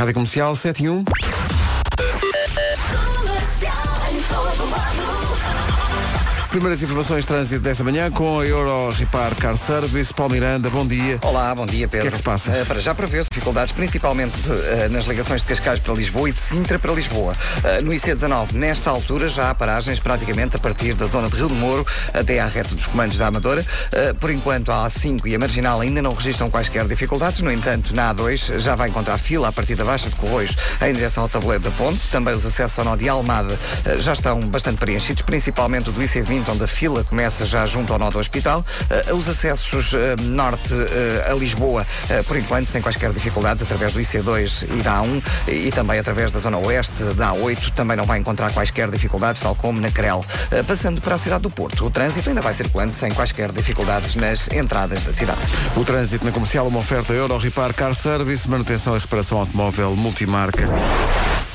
Rádio Comercial 7 e 1. Primeiras informações de trânsito desta manhã com a Euro Repar Car Service. Paulo Miranda, bom dia. Olá, bom dia Pedro. O que é que se passa? Uh, para já prevê-se dificuldades principalmente uh, nas ligações de Cascais para Lisboa e de Sintra para Lisboa. Uh, no IC19, nesta altura, já há paragens praticamente a partir da zona de Rio do Moro até à reta dos comandos da Amadora. por enquanto, a A5 e a Marginal ainda não registram quaisquer dificuldades. No entanto, na A2 já vai encontrar fila a partir da Baixa de Corroios em direção ao tabuleiro da ponte. Também os acessos ao nó de Almada já estão bastante preenchidos, principalmente o do IC20 onde a fila começa já junto ao nó do hospital. Uh, os acessos uh, norte uh, a Lisboa, por enquanto, sem quaisquer dificuldades, através do IC2 e da A1 e também através da zona oeste da A8, também não vai encontrar quaisquer dificuldades, tal como na Crel. passando para a cidade do Porto, o trânsito ainda vai circulando sem quaisquer dificuldades nas entradas da cidade. O trânsito na comercial, uma oferta Euro Repar Car Service, manutenção e reparação automóvel multimarca.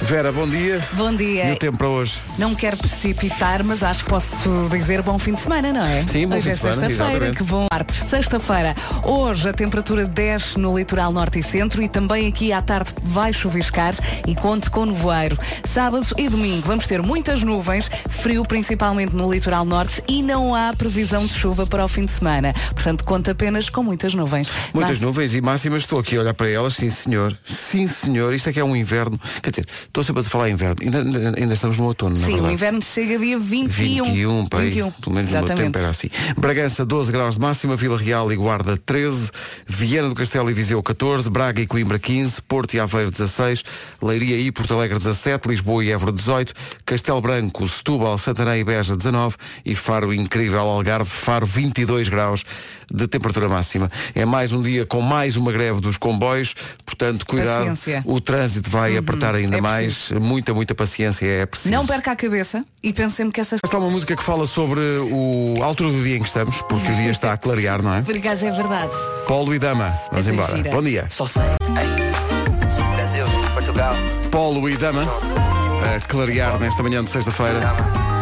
Vera, bom dia. Bom dia. E o tempo para hoje? Não quero precipitar, mas acho que posso dizer bom fim de semana, não é? Sim, bom hoje fim é de semana. sexta-feira, que bom martes. Sexta-feira. Hoje a temperatura desce no litoral norte e centro e também aqui à tarde vai chuviscar e conte com nevoeiro. Sábado e domingo vamos ter muitas nuvens, frio principalmente no litoral norte e não há previsão de chuva para o fim de semana. Portanto, conta apenas com muitas nuvens. Muitas Mas... nuvens e máximas. Estou aqui a olhar para elas. Sim, senhor. Sim, senhor. Isto é que é um inverno. Quer dizer, Estou sempre a falar inverno. Ainda, ainda estamos no outono, Sim, o inverno chega dia 21. 21, pai, 21. Pelo menos Exatamente. o meu tempo era assim. Bragança, 12 graus de máxima, Vila Real e Guarda, 13, Viana do Castelo e Viseu, 14, Braga e Coimbra, 15, Porto e Aveiro, 16, Leiria e Porto Alegre, 17, Lisboa e Évora, 18, Castelo Branco, Setúbal, Santarém e Beja, 19 e Faro incrível, Algarve, Faro, 22 graus de temperatura máxima. É mais um dia com mais uma greve dos comboios, portanto, cuidado. Paciência. O trânsito vai uhum. apertar ainda é mais. Muita, muita paciência é preciso. Não perca a cabeça e pense sempre que essa. Está uma música que fala sobre o a altura do dia em que estamos, porque o dia está a clarear, não é? Por acaso é verdade. Paulo e Dama, vamos embora. Bom dia. Só sei. Brasil, Portugal. Paulo e Dama, a clarear nesta manhã de sexta-feira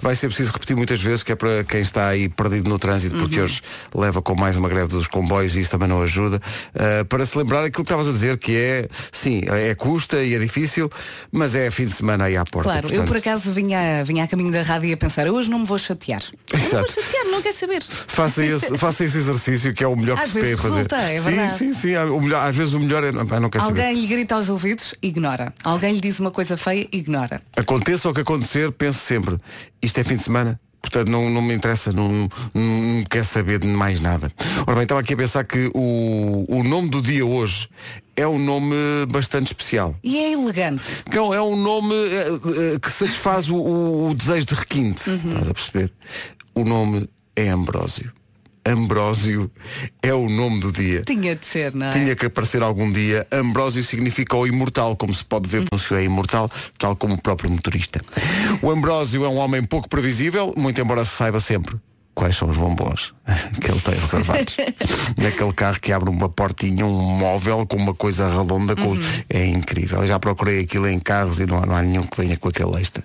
vai ser preciso repetir muitas vezes, que é para quem está aí perdido no trânsito, porque uhum. hoje leva com mais uma greve dos comboios e isso também não ajuda, uh, para se lembrar aquilo que estavas a dizer, que é, sim, é custa e é difícil, mas é fim de semana aí à porta. Claro, portanto... eu por acaso vinha, vinha a caminho da rádio e a pensar, hoje não me vou chatear. Não vou chatear, não quer saber. Faça esse, faça esse exercício que é o melhor às que se tem a fazer. É sim, sim, sim. O melhor, às vezes o melhor é. Não, não quer Alguém saber. lhe grita aos ouvidos, ignora. Alguém lhe diz uma coisa feia, ignora. Aconteça o que acontecer, pense sempre, isto é fim de semana, Portanto, não, não me interessa, não, não, não quer saber de mais nada. Ora bem, estava aqui a pensar que o, o nome do dia hoje é um nome bastante especial. E é elegante. Não, é um nome é, que satisfaz o, o, o desejo de requinte. Uhum. Estás a perceber? O nome é Ambrósio. Ambrósio é o nome do dia. Tinha de ser, não é? Tinha que aparecer algum dia. Ambrósio significa o imortal, como se pode ver, o é imortal, tal como o próprio motorista. O Ambrósio é um homem pouco previsível, muito embora se saiba sempre quais são os bombons que ele tem reservados. Naquele carro que abre uma portinha, um móvel com uma coisa redonda, com... Uhum. é incrível. Eu já procurei aquilo em carros e não há, não há nenhum que venha com aquele extra.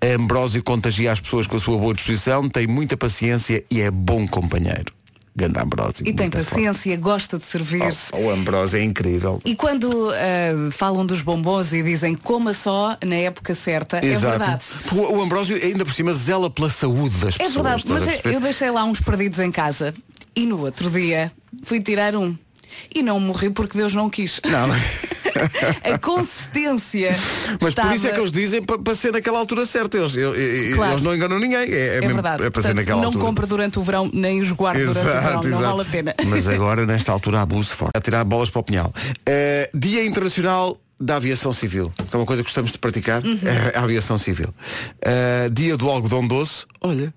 Ambrósio contagia as pessoas com a sua boa disposição, tem muita paciência e é bom companheiro. Ganda Ambrósio. E tem paciência, forte. gosta de servir. Oh, o Ambrósio é incrível. E quando uh, falam dos bombons e dizem coma só na época certa, é Exato. é verdade. O, o Ambrósio ainda por cima zela pela saúde das é pessoas. É verdade, mas eu deixei lá uns perdidos em casa e no outro dia fui tirar um. E não morri porque Deus não quis. Não. a consistência. Mas estava... por isso é que eles dizem para ser naquela altura certa. Eles, eles, claro. eles não enganam ninguém. É, é, é verdade. É não altura. Durante o verão, nem os guarda durante o verão. Exato. Não vale a pena. Mas agora, nesta altura, abuso forte. A tirar bolas para o pinhal. Uh, Dia Internacional da aviação civil, que é uma coisa que gostamos de praticar, uhum. é a aviação civil. Uh, dia do algodão doce, olha,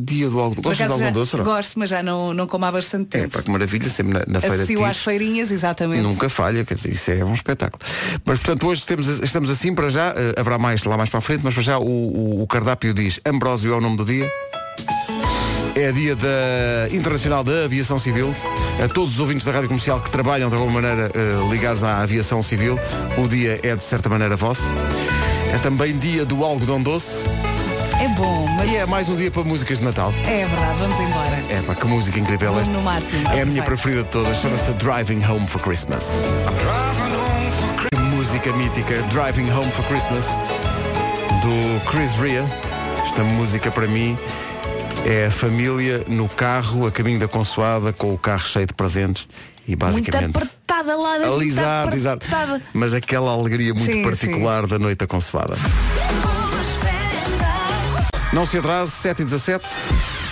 dia do algodão. Gostas de algodão doce? Não? Gosto, mas já não, não como há bastante tempo. É, para que maravilha, sempre na, na feira de às feirinhas, exatamente. Nunca falha, quer dizer, isso é um espetáculo. Mas portanto hoje temos, estamos assim para já, uh, haverá mais lá mais para a frente, mas para já o, o, o cardápio diz Ambrósio é o nome do dia. É dia da Internacional da Aviação Civil. A todos os ouvintes da Rádio Comercial que trabalham de alguma maneira uh, ligados à aviação civil, o dia é de certa maneira vosso. É também dia do algodão doce. É bom, mas. E é mais um dia para músicas de Natal. É verdade, vamos embora. É pá, que música incrível esta. No máximo. É a minha preferida de todas, chama-se Driving Home for Christmas. música mítica Driving Home for Christmas do Chris Rea. Esta música para mim é a família no carro a caminho da consoada com o carro cheio de presentes e basicamente Muito apertada lá dentro. Exato. Mas aquela alegria muito Sim, particular da noite da consoada. Não se atrase, 7 e 17.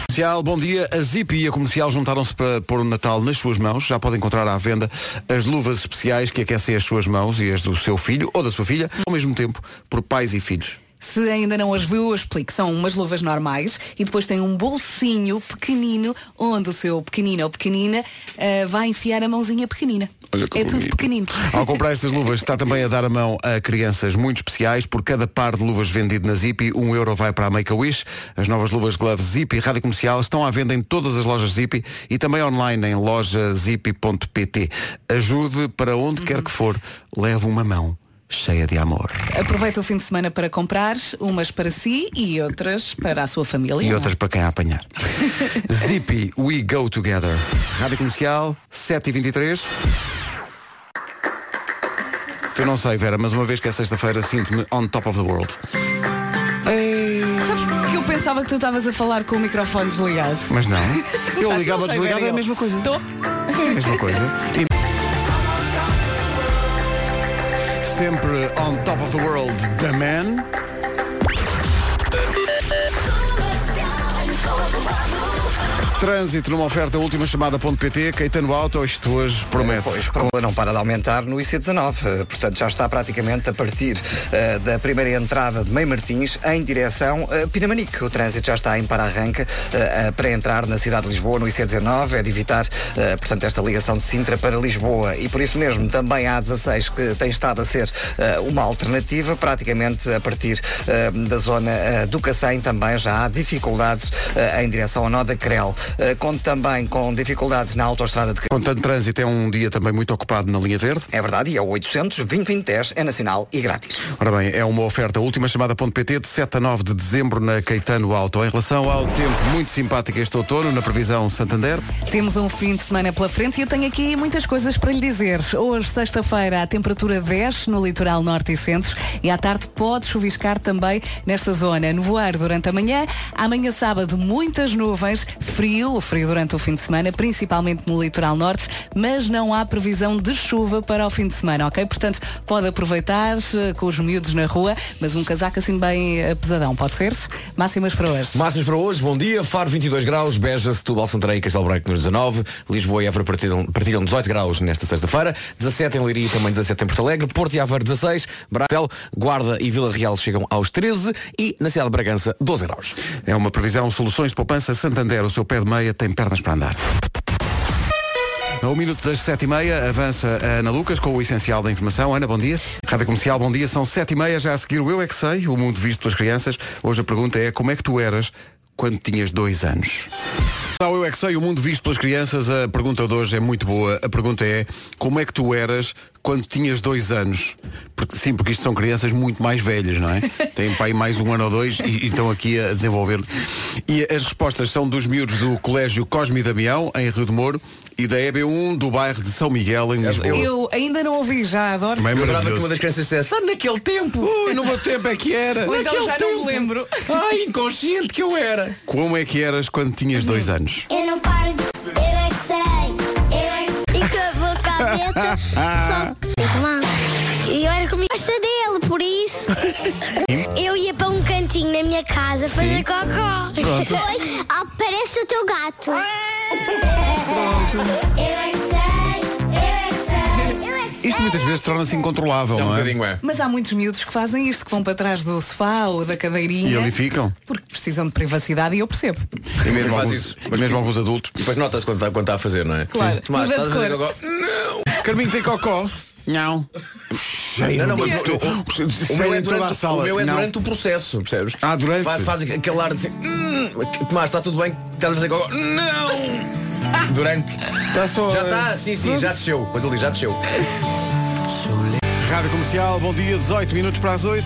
Comercial, bom dia. A Zip e a Comercial juntaram-se para pôr o Natal nas suas mãos. Já pode encontrar à venda as luvas especiais que aquecem as suas mãos e as do seu filho ou da sua filha, ao mesmo tempo, por pais e filhos. Se ainda não as viu, eu explico. São umas luvas normais e depois tem um bolsinho pequenino onde o seu pequenino ou pequenina eh, vai enfiar a mãozinha pequenina. Olha que é tudo bonito. pequenino. Ao comprar estas luvas, está também a dar a mão a crianças muito especiais. Por cada par de luvas vendido na Zippy, um euro vai para a Make-A-Wish. As novas luvas Glove Zippy e Rádio Comercial estão à venda em todas as lojas Zippy e também online em lojazippy.pt. Ajude para onde quer que for, leve uma mão cheia de amor. Aproveita o fim de semana para comprar, umas para si e outras para a sua família. E é? outras para quem a apanhar. Zippy, we go together. Rádio Comercial, 7h23. Eu não sei, Vera, mas uma vez que é sexta-feira, sinto-me on top of the world. Sabes que eu pensava que tu estavas a falar com o microfone desligado. Mas não. Eu ligava sei, desligava é a mesma coisa. Tô. É a mesma coisa. E... Sempre on top of the world, The Man. Trânsito numa oferta última chamada.pt, Caetano Auto, isto hoje promete. Pois, a não para de aumentar no IC19. Eh, Portanto, já está praticamente a partir eh, da primeira entrada de Meio Martins em direção a Pinamanique. O trânsito já está em para-arranca eh, para entrar na cidade de Lisboa no IC19. É de evitar, eh, portanto, esta ligação de Sintra para Lisboa. E por isso mesmo também a A16 que tem estado a ser eh, uma alternativa, praticamente a partir eh, da zona eh, do Cacém também já há dificuldades eh, em direção ao nó da Crel. Eh, Conto também com dificuldades na autoestrada de Com tanto trânsito, é um dia também muito ocupado na linha verde. é verdade, e é o 800 2010 é nacional e grátis. Ora bem, é uma oferta última chamada.pt de 7 a 9 de dezembro na Caetano Auto. Em relação ao tempo muito simpático este outono, na previsão Santander, Temos um fim de semana pela frente e eu tenho aqui muitas coisas para lhe dizer. Hoje, sexta-feira, a temperatura 10 no litoral norte e centro e à tarde pode chuviscar também nesta zona. Nevoeiro durante a manhã, amanhã sábado muitas nuvens, frio, frio durante o fim de semana, principalmente no litoral norte, mas não há previsão de chuva para o fim de semana, ok? Portanto, pode aproveitar eh, com os miúdos na rua, mas um casaco assim bem eh, pesadão, pode ser? Máximas para hoje. Máximos para hoje, bom dia, Faro 22 graus, Beja, Setúbal, Santarém e Castelo Branco nos 19, Lisboa e Évora partilham, partilham 18 graus nesta sexta-feira, 17 em Leiria e também 17 em Porto Alegre, Porto e Aveiro 16, Brasil, Guarda e Vila Real chegam aos 13 e na cidade de Bragança 12 graus. é uma previsão Soluções de Poupança Santander. O seu pé de meia tem pernas para andar. A um minuto das sete e meia, avança a Ana Lucas com o essencial da informação. Ana, bom dia. Rádio Comercial, bom dia. São sete e meia, já a seguir o Eu É Que Sei, o mundo visto pelas crianças. Hoje a pergunta é como é que tu eras quando tinhas dois anos? Ao Eu É Que Sei, o mundo visto pelas crianças, a pergunta de hoje é muito boa. A pergunta é como é que tu eras quando tinhas dois anos? Porque, sim, porque isto são crianças muito mais velhas, não é? Têm pai mais um ano ou dois e, e estão aqui a desenvolver. E as respostas são dos miúdos do Colégio Cosme e Damião, em Rio de Moro, e da EB1 do bairro de São Miguel, em Lisboa. Eu ainda não ouvi, já adoro. Também é Eu adorava que uma das crianças dissesse, sabe naquele tempo? Ui, no meu tempo é que era. Ou então já não me lembro. Ai, inconsciente que eu era. Como é que eras quando tinhas dois anos? Eu não paro Só. E eu era comigo. Gosta dele, por isso. Eu ia para um cantinho na minha casa fazer cocó. Depois aparece o teu gato. Eu é Isto muitas vezes torna-se incontrolável, É um não é? bocadinho é. Mas há muitos miúdos que fazem isto, que vão para trás do sofá ou da cadeirinha. E ali ficam. Porque precisam de privacidade e eu percebo. E mesmo, Faz alguns, isso. mas mesmo alguns adultos. E depois nota-se quando está quando está a fazer, não é? Claro. Sim. Tomás, de estás a fazer agora? Não! Carminho tem cocó. Não. Cheio. Não, não, mas o, o- o meu é durante, sala. o meu é Não. durante o processo, percebes? Ah, durante? Faz, faz aquele ar de assim, hum, Tomás, está tudo bem? Estás a fazer agora? Não! Durante. Está só, Já está, sim, sim, já desceu. Pois ali, já desceu. Rádio Comercial, bom dia, 18 minutos para as 8.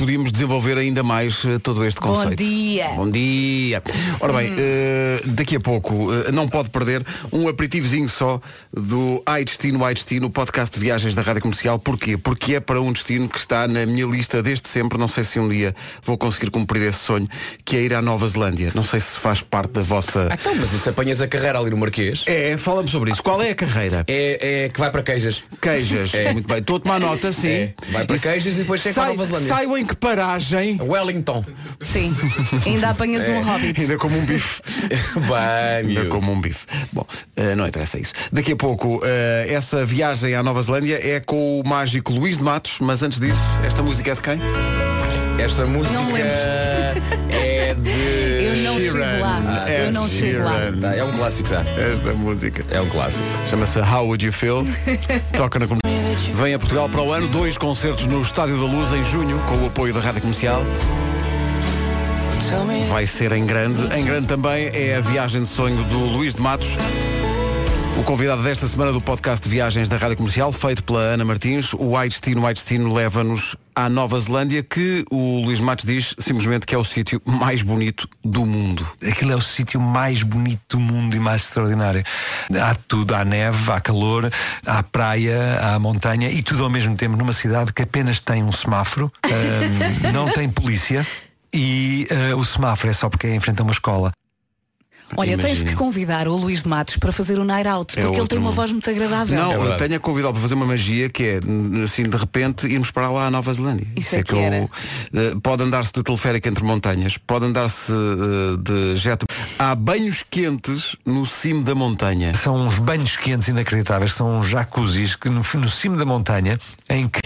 Podíamos desenvolver ainda mais eh, todo este Bom conceito. dia. Bom dia. Ora bem, eh, daqui a pouco eh, não pode perder um aperitivozinho só do Ai Destino, Ai Destino, o podcast de viagens da Rádio Comercial. Porquê? Porque é para um destino que está na minha lista desde sempre. Não sei se um dia vou conseguir cumprir esse sonho, que é ir à Nova Zelândia. Não sei se faz parte da vossa. Ah, então, mas isso apanhas a carreira ali no Marquês. É, fala-me sobre isso. Qual é a carreira? É, é que vai para queijas. Queijas. Muito bem. Estou a tomar nota, sim. É. Vai para queijas e depois chega à Nova Zelândia. Saiam em que paragem. Wellington. Sim. Ainda apanhas um hobbit. Ainda como um bife. Bem, Ainda miúdo. como um bife. Bom, eh, não interessa isso. Daqui a pouco, eh, essa viagem à Nova Zelândia é com o mágico Luís de Matos, mas antes disso, esta música é de quem? Esta música Não me lembro. é de. Eu não chego lá. Ed Eu não chego lá. Tá, é um clássico já. Esta música. É um clássico. Chama-se How Would You Feel? Toca na comunidade. Vem a Portugal para o ano, dois concertos no Estádio da Luz em junho, com o apoio da Rádio Comercial. Vai ser em grande. Em grande também é a viagem de sonho do Luís de Matos. O convidado desta semana do podcast de viagens da Rádio Comercial, feito pela Ana Martins, o Ai Destino, Ai Destino leva-nos à Nova Zelândia, que o Luís Matos diz simplesmente que é o sítio mais bonito do mundo. Aquilo é o sítio mais bonito do mundo e mais extraordinário. Há tudo, há neve, há calor, há praia, há montanha e tudo ao mesmo tempo numa cidade que apenas tem um semáforo, ahm, não tem polícia e ah, o semáforo é só porque é em frente a uma escola. Olha, tens Imagina. que convidar o Luís de Matos para fazer o Night Out, É porque ele outro tem uma mundo. voz muito agradável. Não, É eu tenho a convidá-lo para fazer uma magia que é, assim, de repente, irmos para lá à Nova Zelândia. Isso é que era. eh, pode andar-se de teleférico entre montanhas, pode andar-se eh, de jet. Há banhos quentes no cimo da montanha. São uns banhos quentes inacreditáveis, são uns jacuzzis que no, no cimo da montanha em que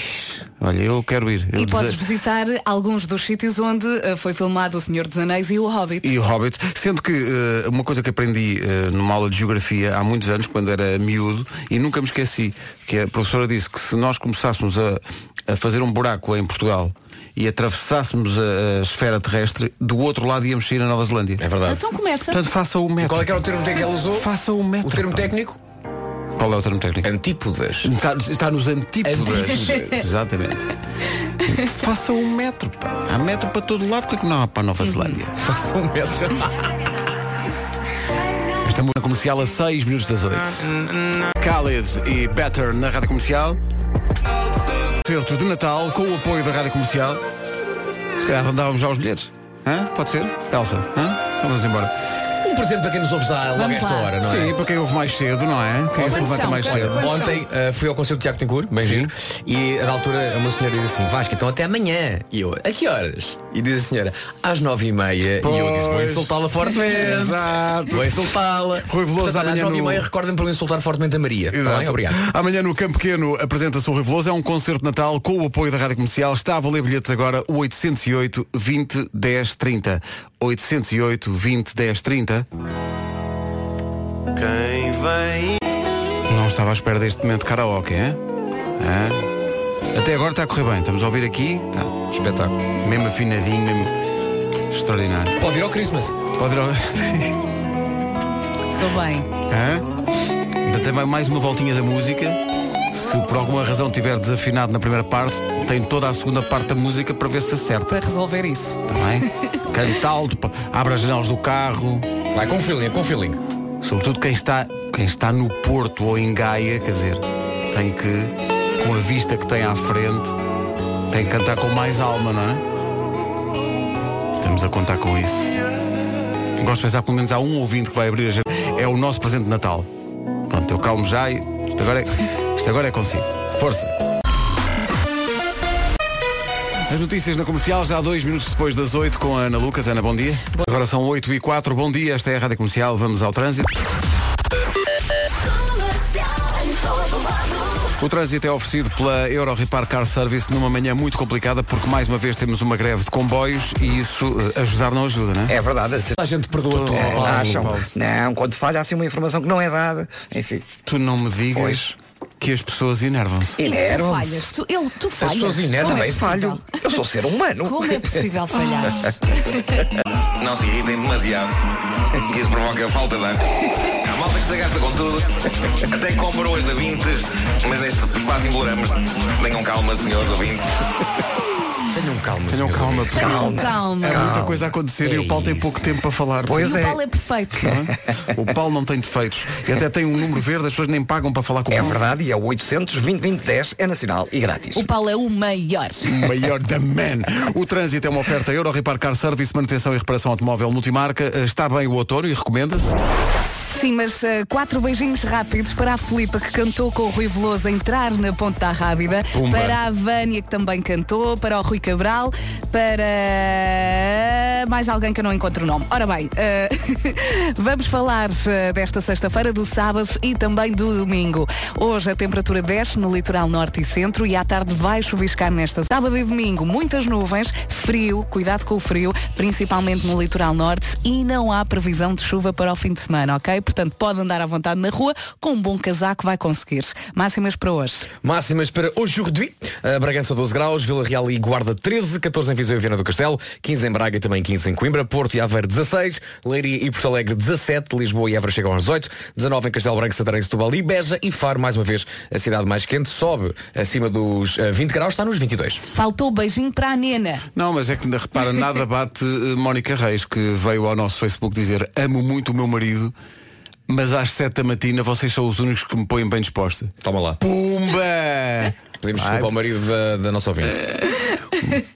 Olha, eu quero ir. Eu E podes dese- visitar alguns dos sítios onde eh, foi filmado O Senhor dos Anéis e o Hobbit. E o Hobbit, sendo que eh, uma coisa que aprendi eh, numa aula de geografia há muitos anos, quando era miúdo, e nunca me esqueci, que a professora disse que se nós começássemos a, a fazer um buraco em Portugal e atravessássemos a, a esfera terrestre, do outro lado íamos sair a Nova Zelândia. É verdade. Então começa. Portanto, faça o metro. Qual é que era o termo técnico que ela usou? Faça o metro. O termo pá. técnico? Qual é o termo técnico? Antípodas. Está, está nos antípodas. Exatamente. Faça um metro. Pá. Há metro para todo lado, porque é que não há para a Nova Zelândia? Faça um metro. Esta música comercial a 6 minutos das 8. Khalid e Better na rádio comercial. Concerto de Natal com o apoio da rádio comercial. Se calhar andávamos já aos bilhetes. Hã? Pode ser? Elsa? Hã? Então vamos embora. Um presente para quem nos ouve já logo a Vamos esta lá. hora, não é? Sim, para quem ouve mais cedo, não é? Quem se levanta mais cedo. Ontem uh, fui ao concerto de Tiago Tencourt, bem giro, e a da altura uma senhora diz assim, Vasco, então até amanhã. E eu, a que horas? E diz a senhora, às nove e meia. E eu disse, vou Pois. insultá-la fortemente. Exato. Vou insultá-la. Rui Veloso Portanto, olha, às amanhã nove e no- meia recordem para eu insultar fortemente a Maria. Está Exato. bem? Obrigado. Amanhã no Campo Pequeno apresenta-se o Rui Veloso. É um concerto de Natal com o apoio da Rádio Comercial. Está a valer bilhetes agora o 808 20 10 30. 808 20 10 30. Quem vem Não estava à espera deste momento de karaoke, hein? Hã? Até agora está a correr bem. Estamos a ouvir aqui. Tá. Espetáculo. Mesmo afinadinho, mesmo extraordinário. Pode ir ao Christmas. Pode ir ao... Sou bem. Hã? Ainda tem mais uma voltinha da música. Se por alguma razão tiver desafinado na primeira parte, tem toda a segunda parte da música para ver se acerta. Para resolver isso. Bem? Canta alto, abre as janelas do carro. Vai com feeling, é com feeling. Sobretudo quem está, quem está no Porto ou em Gaia, quer dizer, tem que, com a vista que tem à frente, tem que cantar com mais alma, não é? Estamos a contar com isso. Gosto de pensar que pelo menos há um ouvinte que vai abrir a janela. É o nosso presente de Natal. Pronto, eu calmo já e isto agora é, isto agora é consigo. Força! As notícias na comercial, já dois minutos depois das 8 com a Ana Lucas. Ana, bom dia. Agora são 8 e 4. Bom dia, esta é a Rádio Comercial. Vamos ao trânsito. O trânsito é oferecido pela Euro Repar Car Service numa manhã muito complicada porque mais uma vez temos uma greve de comboios e isso eh, ajudar não ajuda, não é? É verdade. A gente perdoa tudo. É, Paulo. acham? Não, quando falha assim uma informação que não é dada. Enfim. Tu não me digas Pois. Que as pessoas enervam-se. E tu Enervam-se. falhas. Tu, tu falhas. pessoas inervam. Como é Também falho. Eu sou ser humano. Como é possível falhar? não se irritem demasiado, que isso provoca falta de ar. Há malta que se gasta com tudo, até compra hoje da Vintes, mas neste espaço imploramos. Tenham calma, senhores ouvintes. Tenham calma. Tenham calma, Tenham calma. é muita coisa a acontecer e É o Paulo tem isso. pouco tempo para falar. Pois E o é. Paulo é perfeito. O Paulo não tem defeitos. E até tem um número verde, as pessoas nem pagam para falar com o É Paulo. verdade, e é o 800 2010 é nacional e grátis. O Paulo é o maior. Maior da man. O trânsito é uma oferta Euro Repar Car Service, manutenção e reparação automóvel multimarca. Está bem o outono e recomenda-se. Sim, mas eh, quatro beijinhos rápidos para a Filipa que cantou com o Rui Veloso a entrar na Ponte da Rábida, Pumba. para a Vânia que também cantou, para o Rui Cabral, para mais alguém que eu não encontro o nome. Ora bem, eh, vamos falar eh, desta sexta-feira, do sábado e também do domingo. Hoje a temperatura desce no litoral norte e centro e à tarde vai chuviscar nesta sábado e domingo. Muitas nuvens, frio, cuidado com o frio, principalmente no litoral norte e não há previsão de chuva para o fim de semana, ok? Portanto, pode andar à vontade na rua, com um bom casaco vai conseguir. Máximas para hoje. Máximas para aujourd'hui. A Bragança 12 graus, Vila Real e Guarda 13, 14 em Viseu e Viana do Castelo, 15 em Braga e também 15 em Coimbra, Porto e Aveiro 16, Leiria e Porto Alegre 17, Lisboa e Évora chegam aos 18, 19 em Castelo Branco, Santarém, Setúbal e Beja e Faro, mais uma vez, a cidade mais quente, sobe acima dos eh, 20 graus, está nos 22. Faltou beijinho para a nena. Não, mas é que repara, nada bate eh, Mónica Reis, que veio ao nosso Facebook dizer amo muito o meu marido, mas às 7 da matina vocês são os únicos que me põem bem disposta. Toma lá. Pumba! Pedimos Ai, desculpa ao marido da, da nossa ouvinte.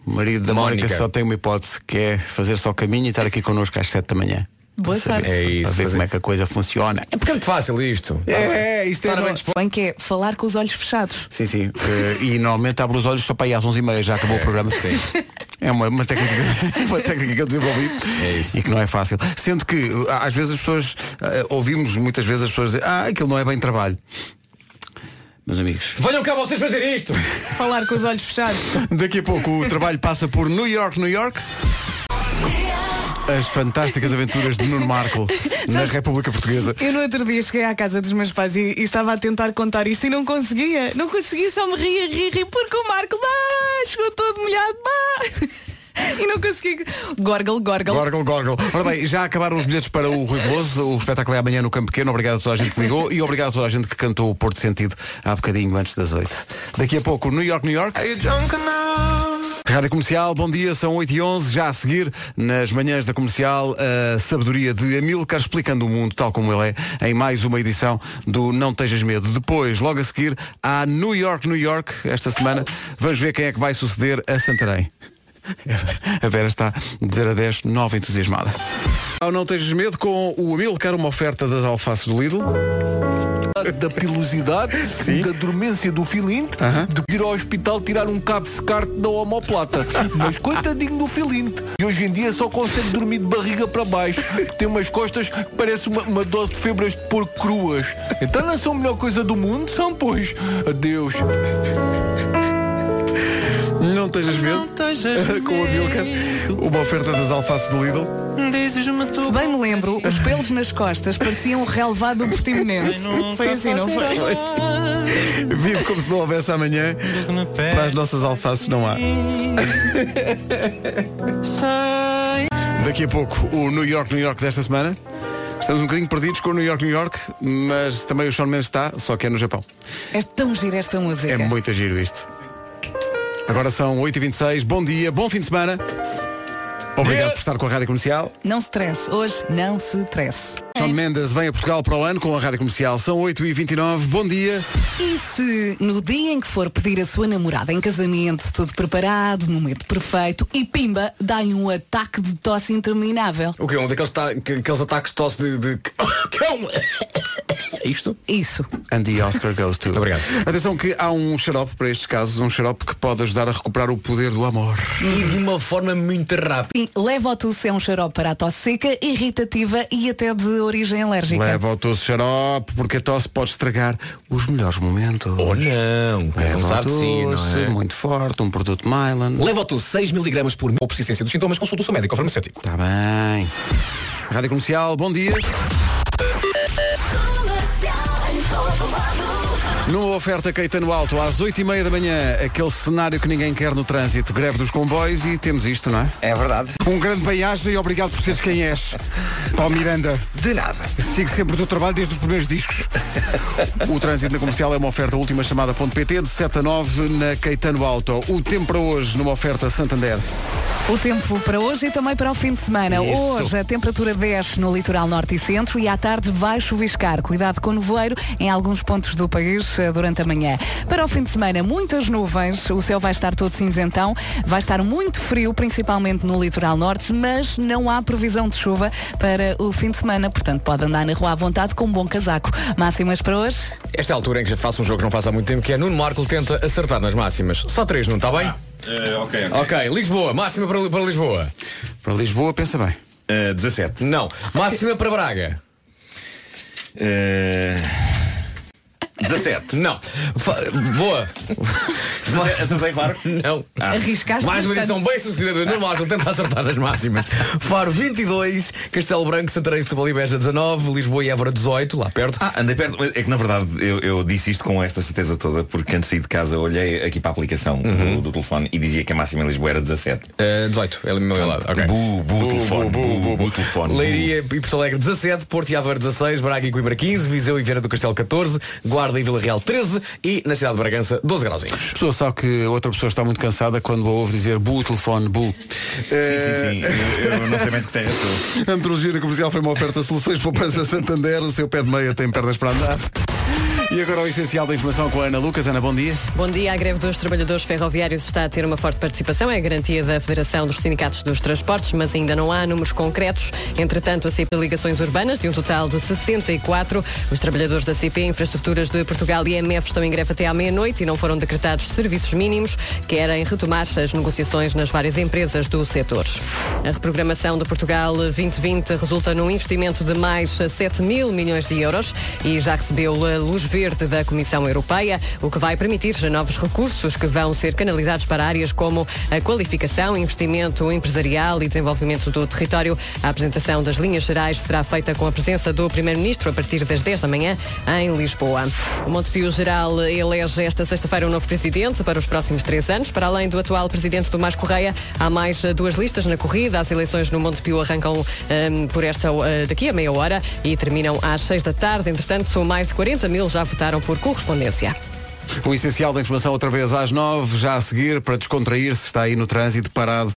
O marido da Mónica. Mónica. só tem uma hipótese, que é fazer só caminho e estar aqui connosco às 7 da manhã. Boa sorte. É isso, Para ver fazer- como é que a coisa funciona. É porque é muito fácil isto. É, isto é. Bem. Bem que é falar com os olhos fechados. Sim, sim. Eh, e normalmente abro os olhos só para ir às 11h30, já acabou o programa. Sim. É uma, uma, técnica, uma técnica que eu desenvolvi É isso. e que não é fácil. Sendo que às vezes as pessoas, eh, ouvimos muitas vezes as pessoas dizer, ah, aquilo não é bem trabalho. Meus amigos, Venham cá vocês fazer isto. Falar com os olhos fechados. daqui a pouco o trabalho passa por New York, New York. As fantásticas aventuras de Nuno Marco na República Portuguesa. Eu no outro dia cheguei à casa dos meus pais e, e estava a tentar contar isto e não conseguia. Não conseguia, só me ria, ria, ria, porque o Marco, bah, chegou todo molhado, bah. E não consegui. Gorgle, gorgle. Gorgle, gorgle. Ora bem, já acabaram os bilhetes para o Rui Veloso. O espetáculo é amanhã no Campo Pequeno. Obrigado a toda a gente que ligou e obrigado a toda a gente que cantou o Porto Sentido há bocadinho antes das 8. Daqui a pouco, New York, New York. Rádio Comercial, bom dia, são 8 e 11 já a seguir, nas manhãs da Comercial, a sabedoria de Amilcar explicando o mundo tal como ele é, em mais uma edição do Não Tejas Medo. Depois, logo a seguir, há New York, New York, esta semana, vamos ver quem é que vai suceder a Santarém. A Vera está de 0 a 10, nova entusiasmada. Ao Não Tejas Medo, com o Amilcar, uma oferta das alfaces do Lidl. da pilosidade, da dormência do filinte, de ir ao hospital tirar um cabo secarte da omoplata. Mas coitadinho do filinte. E hoje em dia só consegue dormir de barriga para baixo. porque Tem umas costas que parece uma, uma dose de febras de porco cruas. Então não são a melhor coisa do mundo, são pois. Adeus. Não tejas medo. com o Amilcar, uma oferta das alfaces do Lidl. Se bem me lembro, os pelos nas costas pareciam o relevado do Portimonense. Foi assim, não foi? Vive como se não houvesse amanhã. Para as nossas alfaces não há. Daqui a pouco, o New York, New York desta semana. Estamos um bocadinho perdidos com o New York, New York, mas também o Sean Mendes está, só que é no Japão. É tão gira esta música. É muito giro isto. Agora são 8h26, bom dia, bom fim de semana. Obrigado por estar com a Rádio Comercial. Não se stresse, hoje não se stresse. Sean Mendes vem a Portugal para o ano com a Rádio Comercial. São 8h29, bom dia. E se no dia em que for pedir a sua namorada em casamento, tudo preparado, no momento perfeito, e pimba, dá-lhe um ataque de tosse interminável? O que é um daqueles ta- que- aqueles ataques de tosse de. de... É Isto? Isso. And the Oscar goes to. Obrigado. Atenção que há um xarope para estes casos, um xarope que pode ajudar a recuperar o poder do amor. E de uma forma muito rápida. Leva o tusse é um xarope para a tosse seca, irritativa e até de origem alérgica. Leva o tosse xarope, porque a tosse pode estragar os melhores momentos. Ou não. Leva não o sabe sim, não tosse, é? muito forte, um produto Mylan. Leva tu 6mg por mil persistência dos sintomas, consulta o seu médico ou farmacêutico. Está bem. Rádio Comercial, bom dia. Numa oferta Caetano Alto, às 8h30 da manhã, aquele cenário que ninguém quer no trânsito, greve dos comboios e temos isto, não é? É verdade. Um grande bem-aja e obrigado por seres quem és. Paulo Miranda. De nada. Sigo sempre o teu trabalho desde os primeiros discos. O trânsito na comercial é uma oferta última chamada.pt de 7 a 9 na Caetano Alto. O tempo para hoje numa oferta Santander. O tempo para hoje e também para o fim de semana. Isso. Hoje a temperatura desce no litoral norte e centro e à tarde vai chuviscar. Cuidado com o nevoeiro em alguns pontos do país durante a manhã. Para o fim de semana, muitas nuvens, o céu vai estar todo cinzentão, vai estar muito frio, principalmente no litoral norte, mas não há previsão de chuva para o fim de semana, portanto pode andar na rua à vontade com um bom casaco. Máximas para hoje? Esta é a altura em que já faço um jogo que não faço há muito tempo, que é Nuno Marco tenta acertar nas máximas. Só três, não está bem? Eh, ok, ok. Ok, Lisboa, máxima para, para Lisboa. Para Lisboa, pensa bem. Eh, 17. Não. Máxima para Braga. Eh, 17. Não. Fa- Boa. 17. Acertei Faro? Não. Ah. Arriscaste Mais uma edição bem sucedida do Nuno Marco tenta acertar as máximas. Faro 22, Castelo Branco, Santarém, Setúbal e Beja 19, Lisboa e Évora 18, lá perto. Ah, andei perto. É que na verdade eu, eu disse isto com esta certeza toda porque antes de sair de casa olhei aqui para a aplicação do, do telefone e dizia que a máxima em Lisboa era 17. Eh, 18, é o meu lado. ok. Bu, bu, telefone, bu, bu, bu, telefone. bu. Leiria e Porto Alegre 17, Porto e Aveiro 16, Braga e Coimbra 15, Viseu e Viana do Castelo 14, Guarda e Vila Real 13 e na cidade de Bragança 12 grauzinhos. A pessoa sabe que outra pessoa está muito cansada quando a ouve dizer bu, telefone, bu. Sim, sim, sim. Eu, eu não sei bem de que terra sou. A metrologia na comercial foi uma oferta de soluções poupança Santander. O seu pé de meia tem pernas para andar. E agora o essencial da informação com a Ana Lucas. Ana, bom dia. Bom dia. A greve dos trabalhadores ferroviários está a ter uma forte participação. É a garantia da Federação dos Sindicatos dos Transportes, mas ainda não há números concretos. Entretanto, a CP Ligações Urbanas, de um total de 64, os trabalhadores da CP Infraestruturas de Portugal e IMF estão em greve até à meia-noite e não foram decretados serviços mínimos. Querem retomar as negociações nas várias empresas do setor. A reprogramação de Portugal 2020 resulta num investimento de mais 7 mil milhões de euros e já recebeu a luz verde da Comissão Europeia, o que vai permitir novos recursos que vão ser canalizados para áreas como a qualificação, investimento empresarial e desenvolvimento do território. A apresentação das linhas gerais será feita com a presença do Primeiro-Ministro a partir das 10 da manhã em Lisboa. O Montepio Geral elege esta sexta-feira um novo presidente para os próximos três anos. Para além do atual presidente Tomás Correia, há mais duas listas na corrida. As eleições no Montepio arrancam eh, por esta eh, daqui a meia hora e terminam às seis da tarde. Entretanto, são mais de 40 mil já votaram por correspondência. O essencial da informação outra vez às nove, já a seguir, para descontrair-se, está aí no trânsito parado.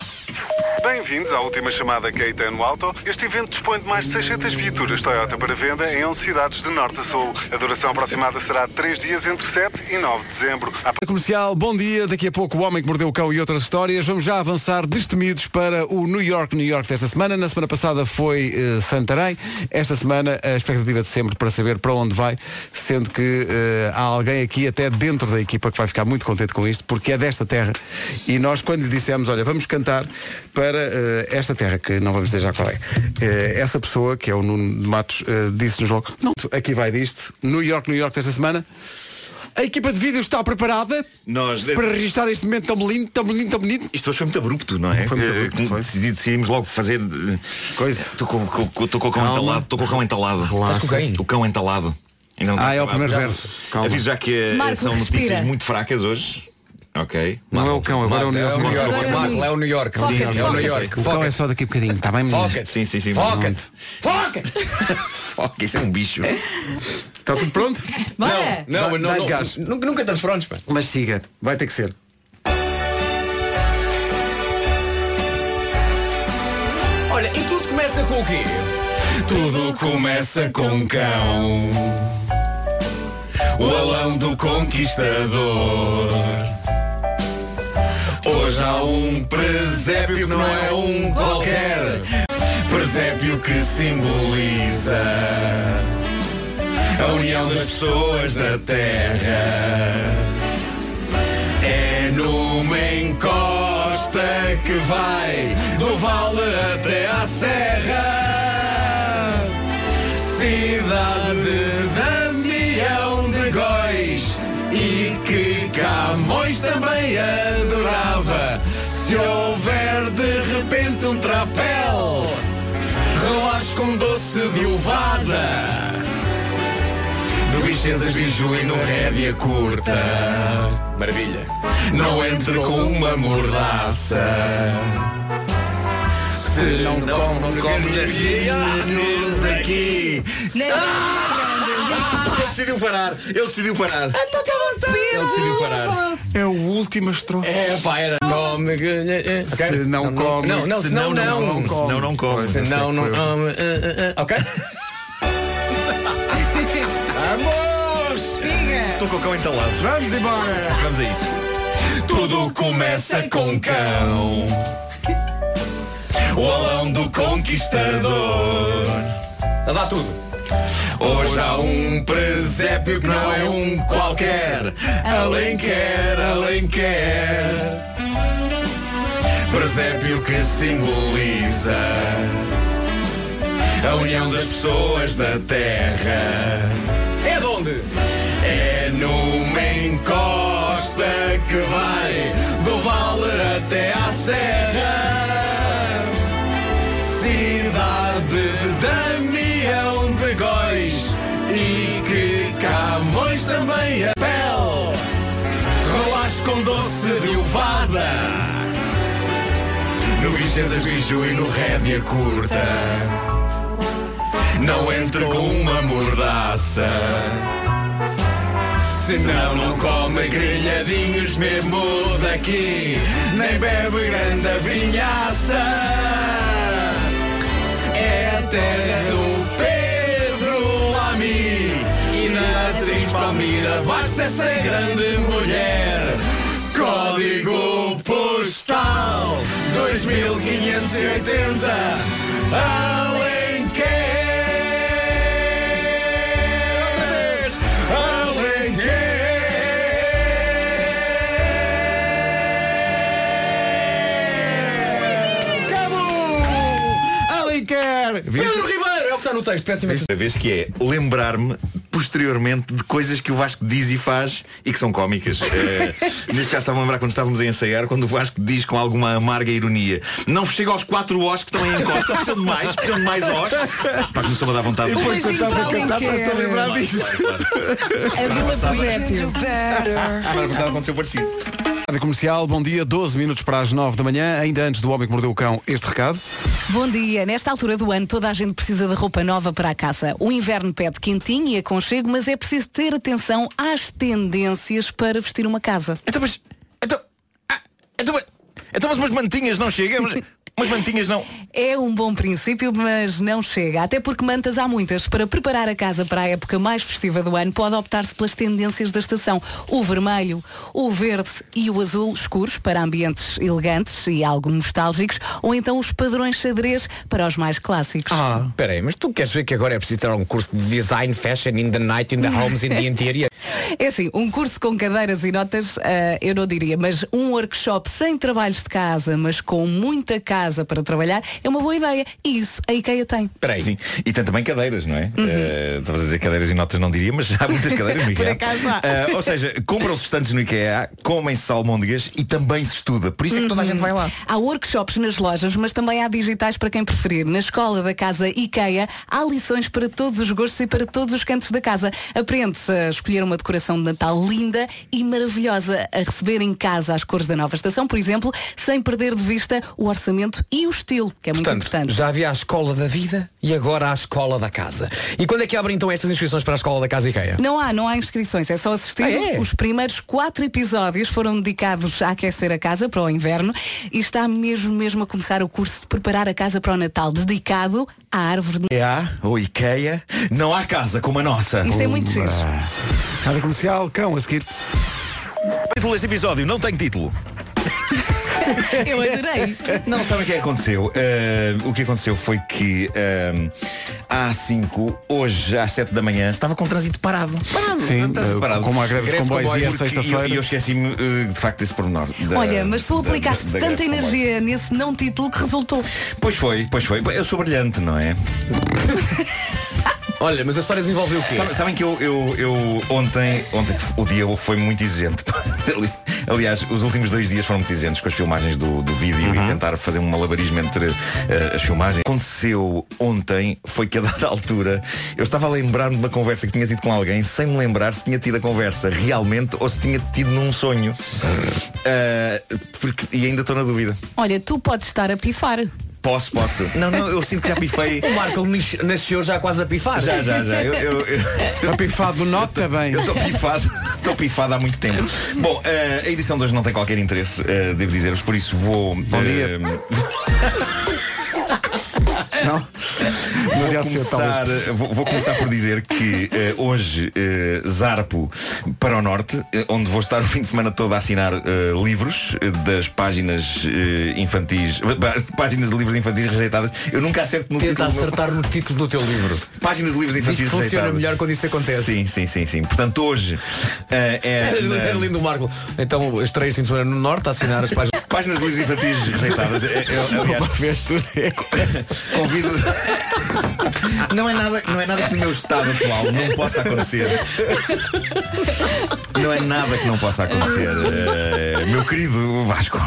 Bem-vindos à última chamada Caetano Auto. Este evento dispõe de mais de 600 viaturas Toyota para venda em 11 cidades de norte a sul. A duração aproximada será de 3 dias entre 7 e 9 de dezembro. À Comercial, bom dia. Daqui a pouco o Homem que Mordeu o Cão e outras histórias. Vamos já avançar destemidos para o New York, New York desta semana. Na semana passada foi eh, Santarém. Esta semana a expectativa de sempre para saber para onde vai, sendo que eh, há alguém aqui até dentro da equipa que vai ficar muito contente com isto, porque é desta terra. E nós quando lhe dissemos, olha, vamos cantar para eh, esta terra, que não vamos dizer já qual é. Eh, essa pessoa, que é o Nuno de Matos, eh, disse-nos logo, não, aqui vai disto. New York, New York desta semana. A equipa de vídeo está preparada Nós. para registrar este momento tão lindo, tão lindo, tão bonito. Isto hoje foi muito abrupto, não é? Foi muito abrupto, foi. decidi- Decidimos logo fazer. Coisa. Estou com, com, com- com o cão Calma. entalado. Estou com o cão entalado. Estás com quem? O cão entalado. Ah, é o primeiro Já- verso. Calma. Aviso já que Marco, são notícias muito fracas hoje. Ok. Não é o cão, agora é o New É York. o New York, Agora é o Marco, New- é o New York. Foca-te, Sim, é o New. York. O cão é só daqui a bocadinho, está bem, menino? Foca-te. Sim, sim, sim. Foca-te. Foca-te. Ok, isso é um bicho. Está tudo pronto? Bora! Não, não, não, gás. nunca, estamos prontos, pá. Mas siga, vai ter que ser. Olha, e tudo começa com o quê? Tudo começa com cão. O alão do conquistador. Hoje há um presépio que não é um qualquer. Presépio que simboliza a união das pessoas da terra. É numa encosta que vai do vale até à serra. Também adorava. Se houver de repente um trapéu, relaxe com doce de ovada. Do Vicenças, Biju e no rédea curta. Maravilha. Não entre com uma mordaça. Se não come, come daqui. Ele decidiu parar. Ele decidiu parar. Ele decidiu parar. É o última estrofe. É, pá, era come. eh, ok? Se não come. Não, não, se não, não. come. Não come. Se não, não. Foi eu. come, eh, eh, eh, Ok? Vamos! Estou com o cão entalado. Vamos embora. Vamos a isso. Tudo começa com cão. O alão do conquistador. A dar tudo. Hoje há um presépio que não é um qualquer. Além quer, além quer. Presépio que simboliza a união das pessoas da terra. É de onde? É numa encosta que vai do Vale até à Serra. Cidade de Damião de Góis e que Camões também a pele. Relaxe com doce de ovada. No Vicenças Biju e no Rédea Curta. Não entre com uma mordaça. Senão não come grelhadinhos mesmo daqui Nem bebe grande vinhaça É terra do Pedro Lamy. E na atriz Palmira basta ser grande mulher. Código postal 2580 Alenquer o texto. Peço imenso. A vez que é lembrar-me posteriormente de coisas que o Vasco diz e faz e que são cómicas. Eh, neste caso estava a lembrar quando estávamos a ensaiar, quando o Vasco diz com alguma amarga ironia não chega aos quatro Os que estão em encosta, precisam de mais, precisam de mais Os. Pá, começou-me a dar vontade de depois quando estás a cantar estás a lembrar disso. A Vila Presépio. Semana passada aconteceu parecido. Rádio Comercial, bom dia, 12 minutos para as 9 da manhã, ainda antes do Homem que Mordeu o Cão, este recado. Bom dia. Nesta altura do ano, toda a gente precisa de roupa nova para a casa. O inverno pede quentinho e aconchego, mas é preciso ter atenção às tendências para vestir uma casa. Então, mas. Então. ah, então, mas- então, mas umas mantinhas não chegam. Mas, mantinhas não. É um bom princípio, mas não chega. Até porque mantas há muitas. Para preparar a casa para a época mais festiva do ano, pode optar-se pelas tendências da estação. O vermelho, o verde e o azul escuros para ambientes elegantes e algo nostálgicos, ou então os padrões xadrez para os mais clássicos. Ah, peraí, mas tu queres ver que agora é preciso ter um curso de design, fashion in the night, in the homes, in the interior? É assim, um curso com cadeiras e notas, ah, eu não diria, mas um workshop sem trabalhos de casa, mas com muita casa para trabalhar, é uma boa ideia. E isso a IKEA tem. Peraí. Sim. E tem também cadeiras, não é? Eh, Estavas a dizer cadeiras e notas, não diria, mas há muitas cadeiras no Por IKEA. Eh, ou seja, compram-se estantes no IKEA, comem-se almôndegas e também se estuda. Por isso é que toda a gente vai lá. Há workshops nas lojas, mas também há digitais para quem preferir. Na escola da casa IKEA há lições para todos os gostos e para todos os cantos da casa. Aprende-se a escolher uma decoração de Natal linda e maravilhosa, a receber em casa as cores da nova estação, por exemplo, sem perder de vista o orçamento e o estilo, que é muito Portanto, importante. já havia a escola da vida e agora a escola da casa. E quando é que abrem então estas inscrições para a escola da casa IKEA? Não há, não há inscrições, é só assistir. Ah, é? Os primeiros quatro episódios foram dedicados a aquecer a casa para o inverno e está mesmo, mesmo a começar o curso de preparar a casa para o Natal, dedicado à árvore de IKEA ou IKEA, não há casa como a nossa. Isto é muito giro. Rádio Comercial, Cão, a seguir. O título deste episódio não tem título. Eu adorei. Não sabem o que é que aconteceu? Eh, o que aconteceu foi que eh, às 5, hoje às 7 da manhã, estava com trânsito parado. Parado, Sim, trânsito eh, parado. como há greve de comboios e é sexta-feira. E eu, eu esqueci-me eh, de facto desse pormenor. da- Olha, mas tu aplicaste da- da tanta energia nesse não título que resultou. Pois foi, pois foi. Eu sou brilhante, não é? Olha, mas a história desenvolveu o quê? Sabem, sabem que eu, eu, eu ontem, ontem o dia foi muito exigente. Ali, Aliás, os últimos dois dias foram muito exigentes com as filmagens do, do vídeo Uhum. e tentar fazer um malabarismo entre eh, as filmagens. Aconteceu ontem, foi que a dada altura, eu estava a lembrar-me de uma conversa que tinha tido com alguém, sem me lembrar se tinha tido a conversa realmente ou se tinha tido num sonho. Eh, porque- e ainda estou na dúvida. Olha, tu podes estar a pifar. Posso, posso. Não, não, eu sinto que já pifei. O Marco nas- nasceu já quase a pifar. Já, já, já. Eu, eu, eu, Está pifado, nota bem. eu estou pifado, estou pifado há muito tempo. Bom, eh, a edição de hoje não tem qualquer interesse, eh, devo dizer-vos, por isso vou. Bom dia. Não? Vou começar, talvez. vou, vou começar por dizer que eh, hoje eh, zarpo para o norte, eh, onde vou estar o fim de semana todo a assinar eh, livros eh, das páginas eh, infantis, páginas de livros infantis rejeitadas. Eu nunca acerto no Tenta título. do meu- acertar no título do teu livro. Páginas de livros infantis que funciona rejeitadas. melhor quando isso acontece. Sim, sim, sim, sim. Portanto, hoje eh, é. Era, na- era lindo o Marco. Então, estreia este fim de semana no Norte a assinar as páginas. Páginas de livros infantis rejeitadas. É, é, aliás, convido. Não é, nada, não é nada que no meu estado atual não possa acontecer. Não é nada que não possa acontecer. Eh, meu querido Vasco.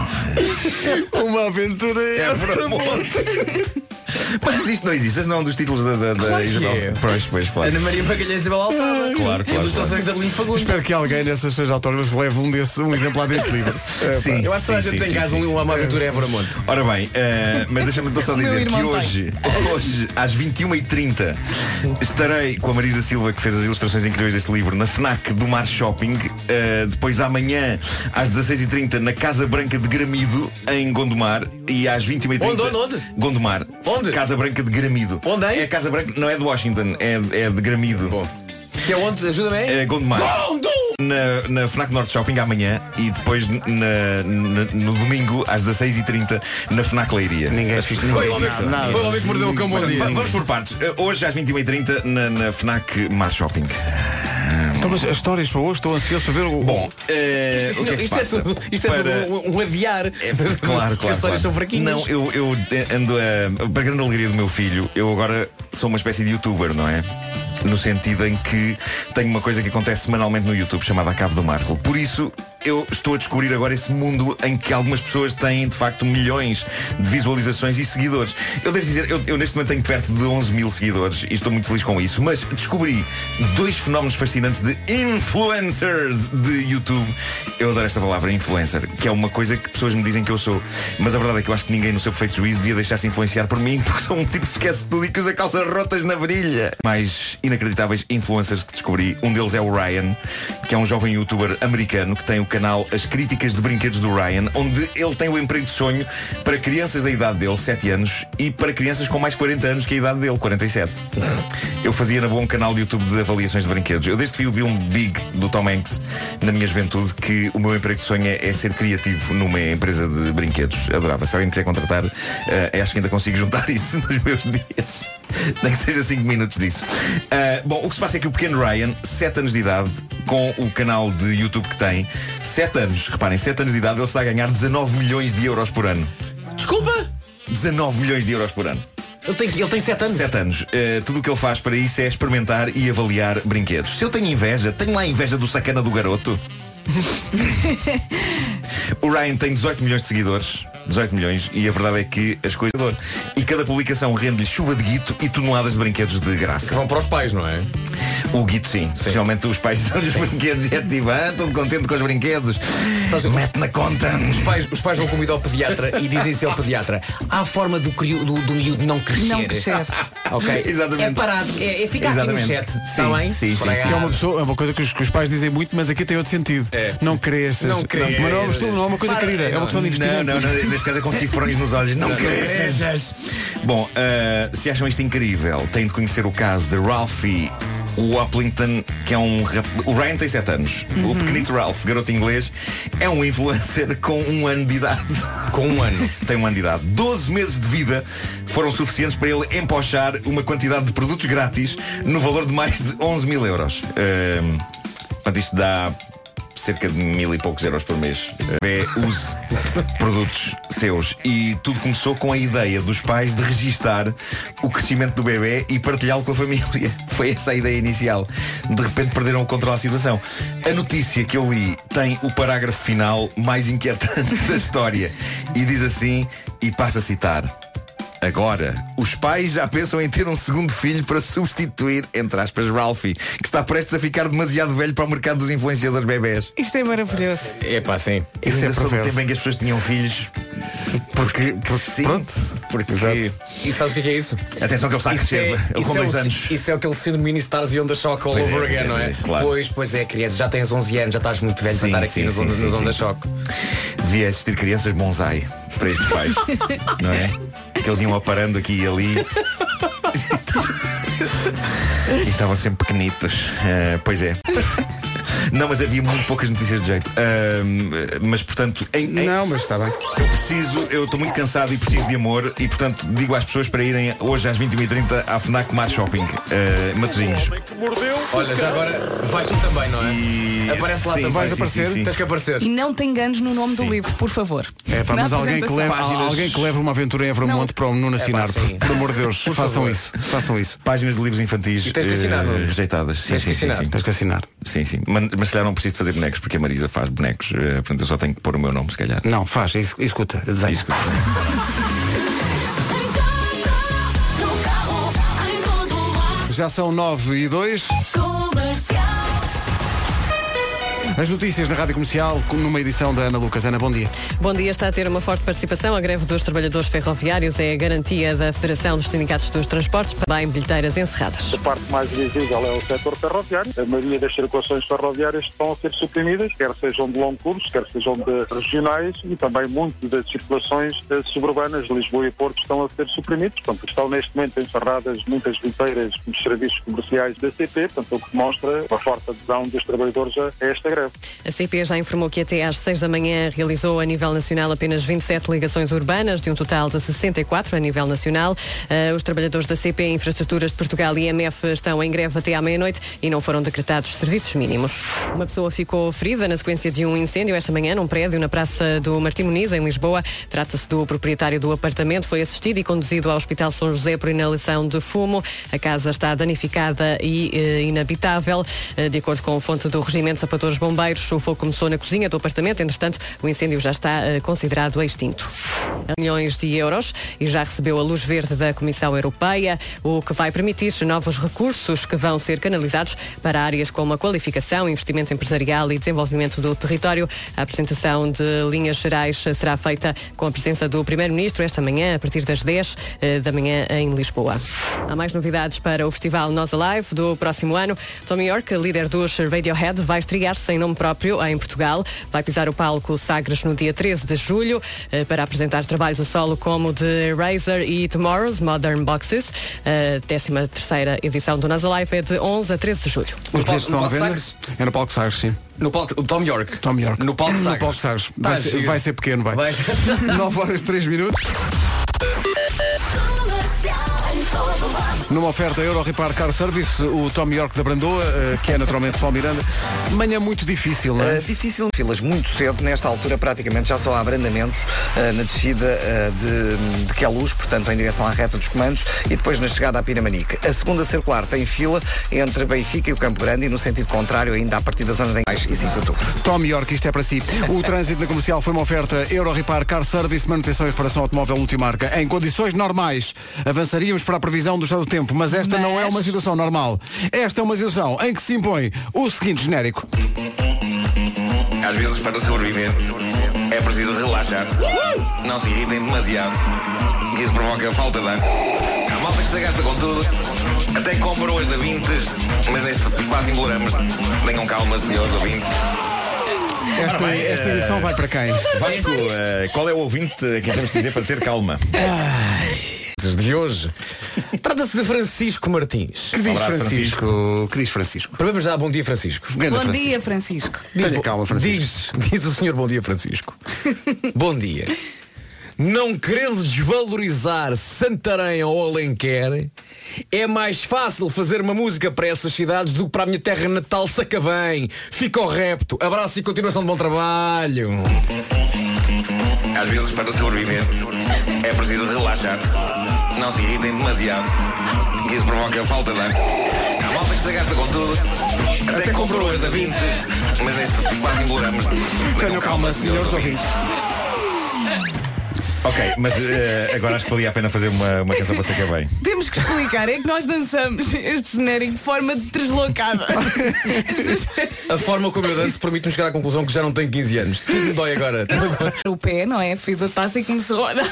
Uma aventura É para monte. Mas existe, não existe? Esse não é um dos títulos da, da, da Claro Isabel. é. Pois, pois, claro. Ana Maria Magalhães e Isabel Alçada. Claro, claro, Ilustrações da Arlindo Fagundes. Espero que alguém nessas seis autógrafos leve um, desse, um exemplar desse livro. É, Sim, Eu acho que a gente sim, tem em sim, casa sim, um- uma aventura Évora Monte. Ora bem, eh, mas deixa-me então só dizer que tem. Hoje, hoje, às 21h30, estarei com a Marisa Silva, que fez as ilustrações incríveis deste livro, na FNAC do Mar Shopping. Eh, depois amanhã, às 16h30, na Casa Branca de Gramido, em Gondomar. E às 21h30. Onde, onde, onde? Gondomar. Onde? Casa Branca de Gramido. Onde, hein? É Casa Branca, não é de Washington, é, é de Gramido. Bom. Que é onde? Ajuda-me aí. É Gondomar. Na, na FNAC Norte Shopping amanhã e depois na- na- no domingo às 16h30 na FNAC Leiria. Ninguém que fica- Foi o homem que- mordeu o cão bom dia. Va- Vamos por partes. Uh, Hoje às 21h30 na, na FNAC Mar Shopping. Então, mas as histórias para hoje, estou ansioso para ver o. Bom, eh, o que é que isto, é passa? tudo, isto é Para- tudo um, um adiar. É, claro, claro. Porque as histórias claro. são fraquinhas. Não, eu, eu ando a. Para grande alegria do meu filho, eu agora sou uma espécie de youtuber, não é? No sentido em que tenho uma coisa que acontece semanalmente no YouTube chamada A Cave do Marco. Por isso, eu estou a descobrir agora esse mundo em que algumas pessoas têm de facto milhões de visualizações e seguidores. Eu devo dizer, eu, eu neste momento tenho perto de 11 mil seguidores e estou muito feliz com isso. Mas descobri dois fenómenos fascinantes de influencers de YouTube. Eu adoro esta palavra, influencer, que é uma coisa que pessoas me dizem que eu sou. Mas a verdade é que eu acho que ninguém no seu perfeito juízo devia deixar-se influenciar por mim, porque sou um tipo que esquece tudo e que usa calças rotas na virilha. Mais inacreditáveis influencers que descobri. Um deles é o Ryan, que é um jovem youtuber americano que tem o canal As Críticas de Brinquedos do Ryan, onde ele tem o emprego de sonho para crianças da idade dele, 7 anos, e para crianças com mais 40 anos que a idade dele, 47. Eu fazia na boa um canal de YouTube de avaliações de brinquedos. Eu desde que vi filme Big do Tom Hanks na minha juventude que o meu emprego de sonho é, é ser criativo numa empresa de brinquedos. Adorava. Se alguém quiser contratar, eh, acho que ainda consigo juntar isso nos meus dias. Nem que seja 5 minutos disso. Ah, bom, o que se passa é que o pequeno Ryan, 7 anos de idade, com o canal de YouTube que tem, 7 anos, reparem, 7 anos de idade, ele está a ganhar 19 milhões de euros por ano. Desculpa! 19 milhões de euros por ano. Ele tem, ele tem 7 anos. 7 anos. Uh, tudo o que ele faz para isso é experimentar e avaliar brinquedos. Se eu tenho inveja, tenho lá inveja do sacana do garoto. o Ryan tem 18 milhões de seguidores. 18 milhões, e a verdade é que as coisas. E cada publicação rende-lhe chuva de guito e toneladas de brinquedos de graça. Que vão para os pais, não é? O guito sim. Especialmente os pais dão os brinquedos e é tipo, ah, todo contente com os brinquedos. Sabes, Mete na conta. Os pais, os pais vão comigo ao pediatra e dizem-se ao pediatra: há a forma do, crio, do, do miúdo não crescer. Não crescer. Ok? Exatamente. É parado, é, é ficar aqui no Exatamente. chat. Sim, Está bem? sim, sim, sim. Que é uma, pessoa, é uma coisa que os, que os pais dizem muito, mas aqui tem outro sentido. É. Não cresças. Não cresças. mas não, é uma- não é uma coisa Para, querida, é uma questão de investimento. Não, não, não, neste caso é com cifrões nos olhos. Não, cresças. Bom, ah, se acham isto incrível, têm de conhecer o caso de Ralphie Waplington, que é um rap... O Ryan tem 7 anos. O pequenito Ralph, garoto inglês, é um influencer com um ano de idade. Com um ano. Tem um ano de idade. 12 meses de vida foram suficientes para ele empochar uma quantidade de produtos grátis no valor de mais de 11 mil euros. Ahm, Portanto, isto dá cerca de mil e poucos euros por mês. É, use produtos seus. E tudo começou com a ideia dos pais de registar o crescimento do bebê e partilhá-lo com a família. Foi essa a ideia inicial. De repente perderam o controle da situação. A notícia que eu li tem o parágrafo final mais inquietante da história. E diz assim, e passa a citar. Agora, os pais já pensam em ter um segundo filho para substituir, entre aspas, Ralphie, que está prestes a ficar demasiado velho para o mercado dos influenciadores bebés. Isto é maravilhoso. É pá, sim. Isso é ainda sou do perverso. tempo em que as pessoas tinham filhos. Porque, porque sim, pronto. Porque. E sabes o que é, que é isso? Atenção que ele está a crescer. isso com é dois o- anos. Isso é aquele síndrome mini stars e onda choque all Pois é, over pois again, é, não é? pois é, claro. Pois, pois é, criança, já tens 11 anos, já estás muito velho Sim, para estar aqui sim, nos, sim, nos, sim, nos choque. Devia existir crianças bonsai para estes pais. não é? Que eles iam aparando aqui e ali. e estavam sempre pequenitos. Eh, pois é. Não, mas havia muito poucas notícias de jeito. Ahm, mas portanto, em, em- Não, mas está bem. eu preciso, eu estou muito cansado e preciso de amor e portanto digo às pessoas para irem hoje às 21h30 à FNAC Mar Shopping, uh, Matosinhos. Olha, já agora vai tu também, não é? E- Aparece lá sim, também. sim, Vais sim, aparecer? sim, sim. Tens que aparecer. E não te enganes no nome Sim. do livro, por favor. É pá, mas alguém que, leva, Páginas- alguém que leva uma aventura em Evermonte para o Nuno assinar. sim. por, por amor de Deus, façam favor. isso. Façam isso. Páginas de livros infantis E tens que assinar, Nuno. rejeitadas. Sim, Tens sim, que sim, assinar. sim. Tens que assinar. Sim, sim. Mas, mas se calhar não preciso de fazer bonecos porque a Marisa faz bonecos. eh, portanto eu só tenho que pôr o meu nome, se calhar. Não, faz, es- escuta, desenha. Isso. Já são 9 e 2. As notícias da Rádio Comercial, com- numa edição da Ana Lucas. Ana, bom dia. Bom dia, está a ter uma forte participação. A greve dos trabalhadores ferroviários é a garantia da Federação dos Sindicatos dos Transportes, também bilheteiras encerradas. A parte mais visível é o setor ferroviário. A maioria das circulações ferroviárias estão a ser suprimidas, quer sejam de longo curso, quer sejam de regionais e também muito das circulações eh, suburbanas de Lisboa e Porto estão a ser suprimidos. Portanto, estão neste momento encerradas muitas viteiras nos serviços comerciais da CP, portanto, o que demonstra a forte adesão dos trabalhadores a esta greve. A CP já informou que até às 6 da manhã realizou a nível nacional apenas 27 ligações urbanas, de um total de 64 a nível nacional. Eh, os trabalhadores da CP Infraestruturas de Portugal e IMF estão em greve até à meia-noite e não foram decretados serviços mínimos. Uma pessoa ficou ferida na sequência de um incêndio esta manhã num prédio na Praça do Martim Muniz, em Lisboa. Trata-se do proprietário do apartamento. Foi assistido e conduzido ao Hospital São José por inalação de fumo. A casa está danificada e eh, inabitável. Eh, de acordo com a fonte do Regimento Sapatores Bombeiros, o fogo começou na cozinha do apartamento. Entretanto, o incêndio já está eh, considerado extinto. Milhões de euros e já recebeu a luz verde da Comissão Europeia, o que vai permitir novos recursos que vão ser canalizados para áreas como a qualificação, investimento empresarial e desenvolvimento do território. A apresentação de linhas gerais será feita com a presença do Primeiro-Ministro esta manhã, a partir das 10 eh, da manhã em Lisboa. Há mais novidades para o Festival Nós Alive do próximo ano. Tommy York, líder dos Radiohead, vai estrear-se em nome próprio em Portugal. Vai pisar o palco Sagres no dia 13 de julho eh, para apresentar trabalhos a solo como The Razor e Tomorrow's Modern Boxes. A 13 terceira edição do Nós Alive é de 11 a 13 de julho. Os bilhetes estão no à venda? É no palco Sagres, sim. No palco, o Tom York. Tom York. No palco No Sagres. palco Sagres. Vai, Tá, ser, giro. vai ser pequeno, vai. Vai. 9 horas 3 minutos. Numa oferta Euro Repar Car Service, o Tom York da Brandoa, eh, que é naturalmente Paulo Miranda. Manhã muito difícil, não é? Uh, difícil, filas muito cedo, nesta altura praticamente já só há abrandamentos uh, na descida uh, de, de Queluz, portanto em direção à reta dos comandos e depois na chegada à Piramanique. A segunda circular tem fila entre Benfica e o Campo Grande e no sentido contrário ainda a partir da zona de Engaix e 5 de outubro. Tom York, isto é para si. O trânsito na comercial foi uma oferta Euro Repar Car Service, manutenção e reparação automóvel multimarca. Em condições normais, avançaríamos para a previsão do estado do tempo, mas esta não é uma situação normal. Esta é uma situação em que se impõe o seguinte genérico. Às vezes, para sobreviver, é preciso relaxar. Não se irritem demasiado. Que isso provoca falta de ar. Há malta que se gasta com tudo. Até compram as da Vintes, mas neste quase embolamos. Tenham calma, senhores ouvintes. Esta, bem, esta eh, edição vai para quem? Vasco, eh, qual é o ouvinte que temos de dizer para ter calma? De hoje. Trata-se de Francisco Martins. Que diz abraço, Francisco? Que diz Francisco? Primeiro já, bom dia Francisco. Bom Francisco. dia, Francisco. Tenha calma, Francisco. Diz, diz o senhor bom dia Francisco. bom dia. não querendo desvalorizar Santarém ou Alenquer, é mais fácil fazer uma música para essas cidades do que para a minha terra natal Sacavém. Fica ao repto. Abraço e continuação de bom trabalho. Às vezes, para sobreviver, é preciso relaxar. Não se irritem demasiado, que isso provoca falta de ar. Há malta que se gasta com tudo, até comprou as da 20, mas neste quase imploramos. Tenham calma, senhores ouvintes. Ok, mas eh, agora acho que valia a pena fazer uma, uma canção para sacar bem. Temos que explicar, é que nós dançamos este genérico de forma deslocada. A forma como eu danço permite-me chegar à conclusão que já não tenho 15 anos. Tudo me dói agora. O pé, não é? Fiz a taça e começou a dar.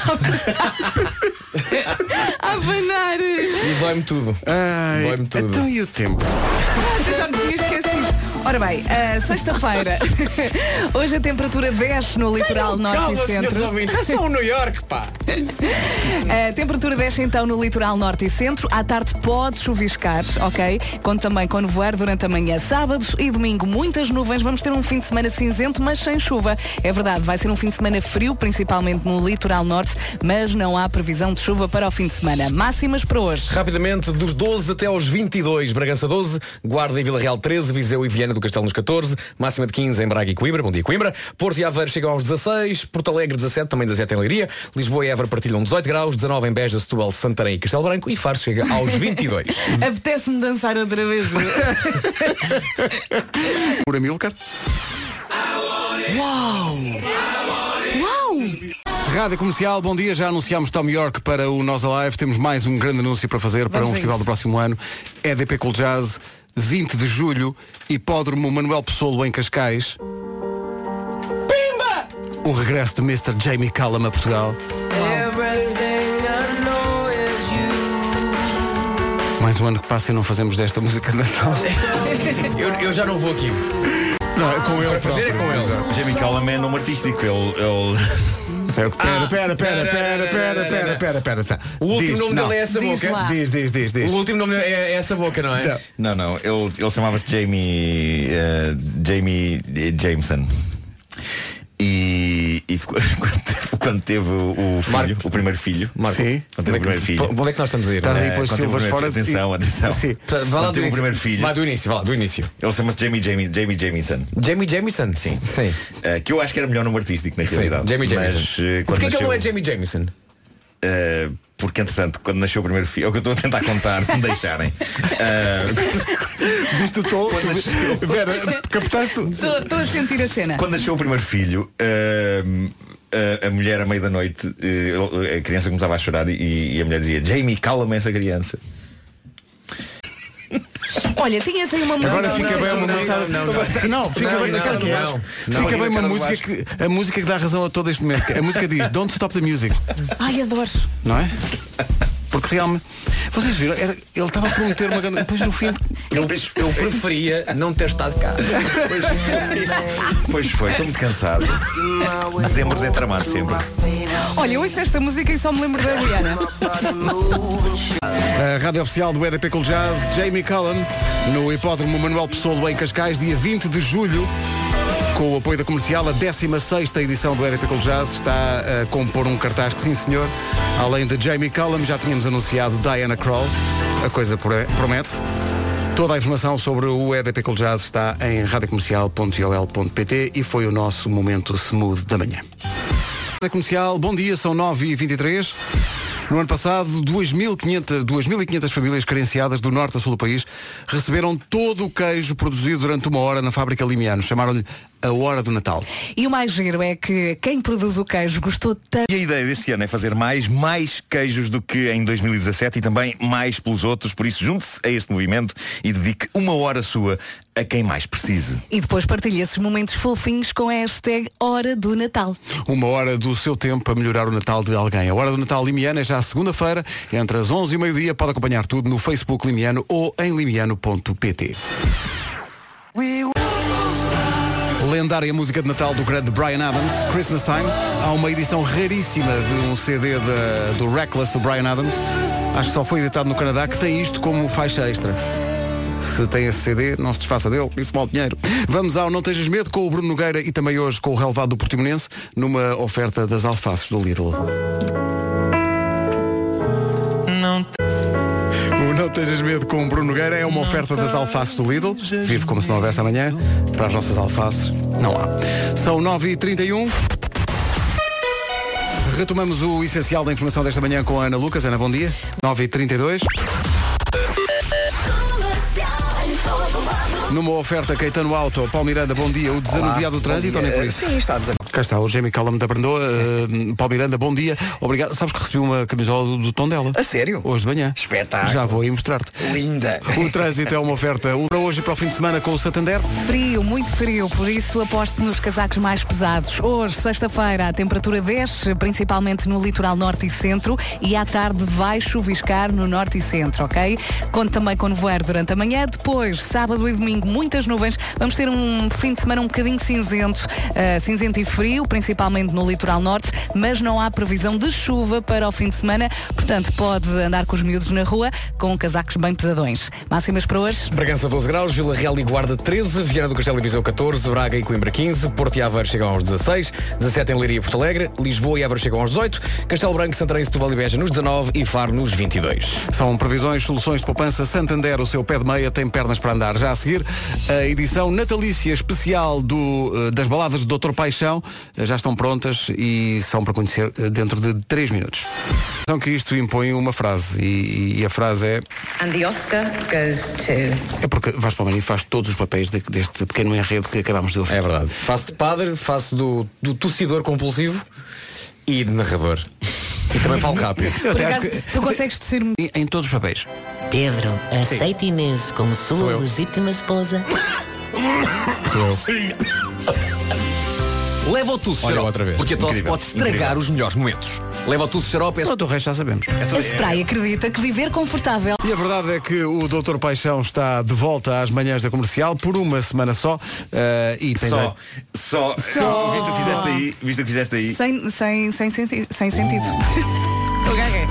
a abanar. E vai-me tudo. Ai, Vai-me tudo. então e o tempo? Ah, Já me tinha esquecido. Ora bem, sexta-feira. Hoje a temperatura desce no litoral norte Calma, e centro. ouvintes. É só o New York, pá. A temperatura desce então no litoral norte e centro. À tarde pode chuviscar, ok? Conto também com nevoeiro durante a manhã. Sábado e domingo, muitas nuvens. Vamos ter um fim de semana cinzento, mas sem chuva. É verdade, vai ser um fim de semana frio, principalmente no litoral norte, mas não há previsão de chuva para o fim de semana. Máximas para hoje. Rapidamente, dos 12 até aos 22, Bragança 12, Guarda e Vila Real 13, Viseu e Viana do Castelo nos 14, máxima de 15 em Braga e Coimbra, bom dia Coimbra, Porto e Aveiro chegam aos 16, Porto Alegre 17, também 17 em Leiria, Lisboa e Évora partilham 18 graus, 19 em Beja, Setúbal, Santarém e Castelo Branco e Faro chega aos 22. Apetece-me dançar outra vez. Por Amilcar. Uau! Uau! Rádio Comercial, bom dia. Já anunciámos Tom York para o Nós Alive. Temos mais um grande anúncio para fazer para Vamos um a festival isso. do próximo ano. EDP Cool Jazz, 20 de julho, Hipódromo Manuel Pessoa em Cascais. Pimba! O regresso de Mr. Jamie Callum a Portugal. Mais um ano que passa e não fazemos desta música de Natal. eu, eu já não vou aqui. Não, é com ele Para fazer é com ele. Jamie Callum é nome artístico, ele. ele... Pera, pera, pera, pera, pera, pera, pera, pera, tá. O último Diz, nome não. dele é essa boca. Diz, diz, diz, diz. O último nome é, essa boca, não é? Não, não, ele, ele chamava-se Jamie. eh, Jamie Jameson. E, e quando, quando teve o filho, Marco. o primeiro filho, Marco, Sim. quando teve o primeiro filho, Onde é que nós estamos a ir? Estás aí eh, pelas quando teve o silvas primeiro fora filho- Atenção, atenção. Sim. Vá lá Quando do teve o início. primeiro filho, Vai do início, vá lá, do início. ele chama-se Jamie, Jamie, Jamie Jameson. Jamie Jamison? Sim. Sim. Eh, que eu acho que era melhor nome artístico na Sim, realidade. Jamie Jamison. Mas, quando Porquê que ele nasceu, não é Jamie Jamison? eh, porque entretanto, quando nasceu o primeiro filho, é o que eu estou a tentar contar, se me deixarem. Eh, Viste o tom? Tu- Vera, captaste? Estou estou a sentir a cena. Quando nasceu o primeiro filho, hum, a, a mulher à meia da noite, eh, a criança começava a chorar e, e a mulher dizia, Jamie, cala-me essa criança. Olha, tinhas aí uma música. Agora Não, fica bem uma música. não, não, fica bem do não. Vasco. Não, Fica bem uma música que a música que dá razão a todo este momento. A música diz Don't Stop the Music, Ai, adoro. não é? Porque realmente. Vocês viram? Era- ele estava a prometer uma grande. Depois no fim. Eu, eu preferia não ter estado cá. Pois foi, estou muito cansado. Dezembro é tramado sempre. Olha, eu ouço esta música e só me lembro da Rihanna. A rádio oficial do EDP Cool Jazz, Jamie Cullen, no Hipódromo Manuel Pessoa em Cascais, dia 20 de julho. Com o apoio da comercial, a 16 edição do EDP Jazz está a compor um cartaz que, sim senhor, além de Jamie Cullum, já tínhamos anunciado Diana Kroll. A coisa pro- promete. Toda a informação sobre o EDP Jazz está em radiocomercial.ol.pt e foi o nosso momento smooth da manhã. Comercial, bom dia, são 9h23. No ano passado, 2.500 2.500 famílias carenciadas do norte a sul do país receberam todo o queijo produzido durante uma hora na fábrica Limiano. Chamaram-lhe a Hora do Natal. E o mais giro é que quem produz o queijo gostou tanto. E a ideia deste ano é fazer mais, mais queijos do que em 2017 e também mais pelos outros. Por isso, junte-se a este movimento e dedique uma hora sua a quem mais precise. E depois partilha esses momentos fofinhos com a hashtag Hora do Natal. Uma hora do seu tempo a melhorar o Natal de alguém. A Hora do Natal Limiano é já segunda-feira, entre as 11 e o meio-dia. Pode acompanhar tudo no Facebook Limiano ou em limiano.pt. Lendária música de Natal do grande Brian Adams, Christmas Time. Há uma edição raríssima de um CD da- do Reckless do Brian Adams. Acho que só foi editado no Canadá, que tem isto como faixa extra. Se tem esse CD, não se desfaça dele, isso vale dinheiro. Vamos ao Não Tejas Medo com o Bruno Nogueira e também hoje com o relevado do Portimonense numa oferta das alfaces do Lidl. Tejas Medo com o Bruno Nogueira é uma oferta das alfaces do Lidl. Vive como se não houvesse amanhã. Para as nossas alfaces, não há. São 9h31. Retomamos o essencial da informação desta manhã com a Ana Lucas. Ana, bom dia. 9h32. Numa oferta Caetano Auto, Paulo Miranda, bom dia. O desanuviado do trânsito, ou nem por isso? Sim, está a dizer. Cá está, o Jamie Callum da Brandoa. Uh, Paulo Miranda, bom dia. Obrigado. Sabes que recebi uma camisola do, do tom dela. A sério? Hoje de manhã. Espetáculo. Já vou aí mostrar-te. Linda. O trânsito é uma oferta para hoje e para o fim de semana com o Santander. Frio, muito frio, por isso aposto nos casacos mais pesados. Hoje, sexta-feira, a temperatura desce, principalmente no litoral norte e centro, e à tarde vai chuviscar no norte e centro, ok? Conto também com nevoeiro durante a manhã. Depois, sábado e domingo, muitas nuvens. Vamos ter um fim de semana um bocadinho cinzento, uh, cinzento e frio, principalmente no litoral norte, mas não há previsão de chuva para o fim de semana, portanto pode andar com os miúdos na rua com casacos bem pesadões. Máximas para hoje? Bragança 12 graus, Vila Real e Guarda 13, Viana do Castelo e Viseu 14, Braga e Coimbra 15, Porto e Aveiro chegam aos 16, 17 em Leiria e Porto Alegre, Lisboa e Aveiro chegam aos 18, Castelo Branco, Santarém, Setúbal e Beja nos 19 e Faro nos 22. São previsões, soluções de poupança Santander, o seu pé de meia tem pernas para andar. Já a seguir, a edição natalícia especial do, eh, das baladas do Dr. Paixão já estão prontas e são para conhecer eh, dentro de 3 minutos. Então que isto impõe uma frase e, e a frase é And the Oscar goes to. é porque Vasco Palmeirinho faz todos os papéis de- deste pequeno enredo que acabámos de ouvir. É verdade. Faço de padre, faço do, do tossidor compulsivo e de narrador. E também falo rápido. Por acaso, que- tu consegues dizer em, em todos os papéis. Pedro, aceita Inês como sua legítima esposa. Sou eu. Leva o tusso, Olha, xarope, outra vez. porque a tosse Incrível, pode estragar incrível. os melhores momentos. Leva o tusso, xarope, é... Pronto, o resto já sabemos. A Spray acredita que viver confortável E a verdade é que o Dr. Paixão está de volta às manhãs da comercial por uma semana só eh, e tem Só, só, Só. visto o que fizeste aí, visto o que fizeste aí, sem, sem, sem, senti sem sentido. O gagué.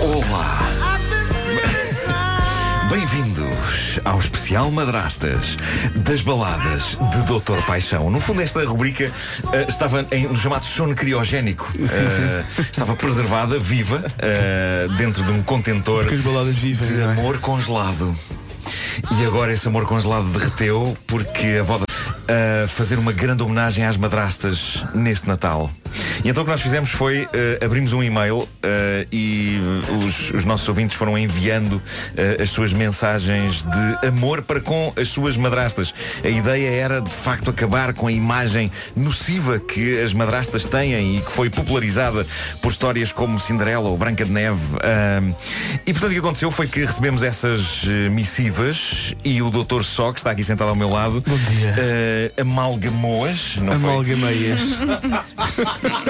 Olá! Bem-vindos ao especial Madrastas das baladas de Doutor Paixão. No fundo, esta rubrica eh, estava em, no chamado sono criogénico. Eh, Estava preservada, viva, eh, dentro de um contentor vivem, de é? amor congelado. E agora esse amor congelado derreteu porque a voda a fazer uma grande homenagem às madrastas neste Natal. E então o que nós fizemos foi eh, abrimos um e-mail eh, e os, os nossos ouvintes foram enviando eh, as suas mensagens de amor para com as suas madrastas. A ideia era de facto acabar com a imagem nociva que as madrastas têm e que foi popularizada por histórias como Cinderela ou Branca de Neve. E portanto o que aconteceu foi que recebemos essas missivas e o Dr. Só, que está aqui sentado ao meu lado, Bom dia. amalgamou-as? Amalgameias.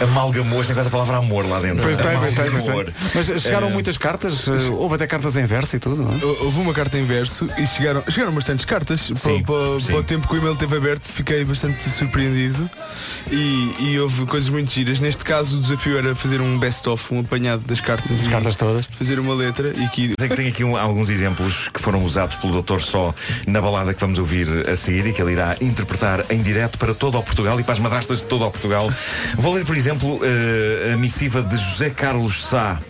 Amalgamou-as, tem quase a palavra amor lá dentro. Pois tem, pois tem, pois Amalgamou. tem. Mas chegaram Eh, muitas cartas, eh, houve até cartas em verso e tudo, não é? Houve uma carta em verso e chegaram, chegaram bastantes cartas. Sim, para, o tempo que o e-mail teve aberto, fiquei bastante surpreendido e, e houve coisas muito giras. Neste caso, o desafio era fazer um best-of, um apanhado das cartas. As cartas todas. Fazer uma letra e que. Tem, tem aqui um- alguns exemplos que foram usados pelo Dr. Só na balada que vamos ouvir a seguir e que ele irá interpretar em direto para todo o Portugal e para as madrastas de todo o Portugal. Vou ler, por exemplo, eh, a missiva de José Carlos Sá,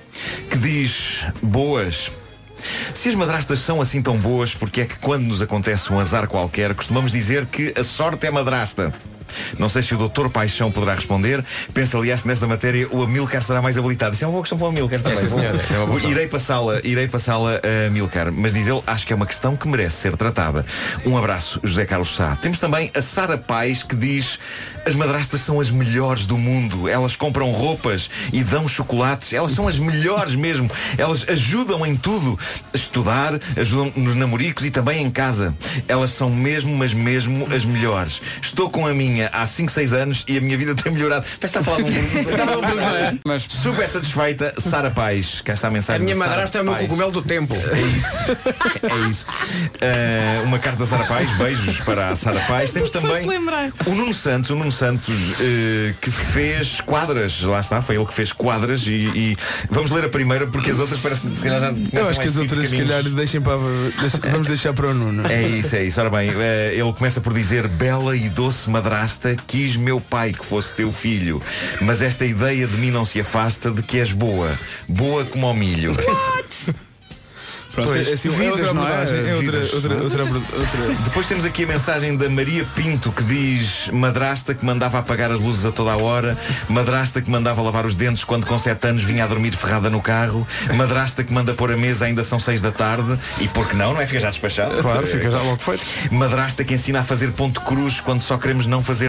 que diz: Boas. Se as madrastas são assim tão boas, porque é que quando nos acontece um azar qualquer, costumamos dizer que a sorte é madrasta? Não sei se o doutor Paixão poderá responder. Penso, aliás, que nesta matéria o Amilcar será mais habilitado. Isso é uma boa questão para o Amilcar também. sim, senhora, é uma irei passá-la, irei passá-la a Amilcar. Mas diz ele, acho que é uma questão que merece ser tratada. Um abraço, José Carlos Sá. Temos também a Sara Paz que diz as madrastas são as melhores do mundo. Elas compram roupas e dão chocolates. Elas são as melhores mesmo. Elas ajudam em tudo. Estudar, ajudam nos namoricos e também em casa. Elas são mesmo, mas mesmo as melhores. Estou com a minha tinha há 5, 6 anos e a minha vida tem melhorado. Parece que está a falar de um um é? Mas super satisfeita, Sara Paz. Cá está a A mensagem minha de Sara madrasta é o meu cogumelo do tempo. É isso. É isso. Uh, uma carta da Sara Paz, beijos para a Sara Paz. Temos também o Nuno Santos, o Nuno Santos uh, que fez quadras, lá está, foi ele que fez quadras e, e vamos ler a primeira porque as outras parece que se calhar já Eu acho que as outras, se calhar, deixem para, deixa- vamos deixar para o Nuno. É isso, é isso. Ora bem, eh, ele começa por dizer Bela e doce madrasta, quis meu pai que fosse teu filho. Mas esta ideia de mim não se afasta de que és boa. Boa como ao milho Pronto, é, assim, é outra abordagem. É outra, Vidas, outra, não é? outra, abord- outra- Depois temos aqui a mensagem da Maria Pinto que diz Madrasta que mandava apagar as luzes a toda a hora Madrasta que mandava lavar os dentes quando com 7 anos vinha a dormir ferrada no carro Madrasta que manda pôr a mesa ainda são 6 da tarde E porque não, não é? Fica já despachado Claro, fica já logo feito. Madrasta que ensina a fazer ponto cruz quando só queremos não fazer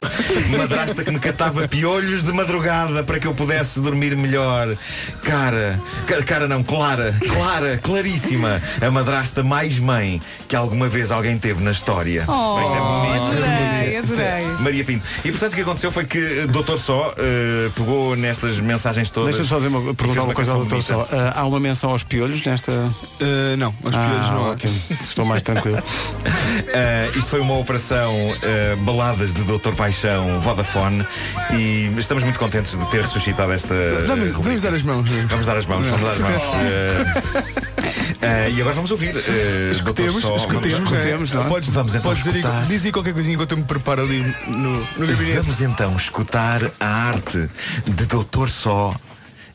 Madrasta que me catava piolhos de madrugada para que eu pudesse dormir melhor Cara, ca- cara não, Clara, Clara, claríssima A madrasta mais mãe que alguma vez alguém teve na história Oh, Isto é bonito. adorei, adorei. Maria Pinto. E portanto o que aconteceu foi que eh, Doutor Só eh, pegou nestas mensagens todas Deixa-me só dizer uma, perguntar uma coisa ao doutor só. Ah, há uma menção aos piolhos nesta. não, aos ah, piolhos não ótimo. Estou mais tranquilo. Uh, isto foi uma operação uh, Baladas de Doutor Paixão Vodafone e estamos muito contentes de ter ressuscitado esta. Dá-me- uh, Vamos dar as mãos. Vamos dar as mãos, vamos dar as mãos. Uh, uh, e agora vamos ouvir. Uh, Escutemos. Só, escutemos, vamos, escutemos, não é? Podes, vamos então Podes dizer, escutar. diz aí qualquer coisinha enquanto eu me preparo ali no, no gabinete. Vamos então escutar a arte de Doutor Só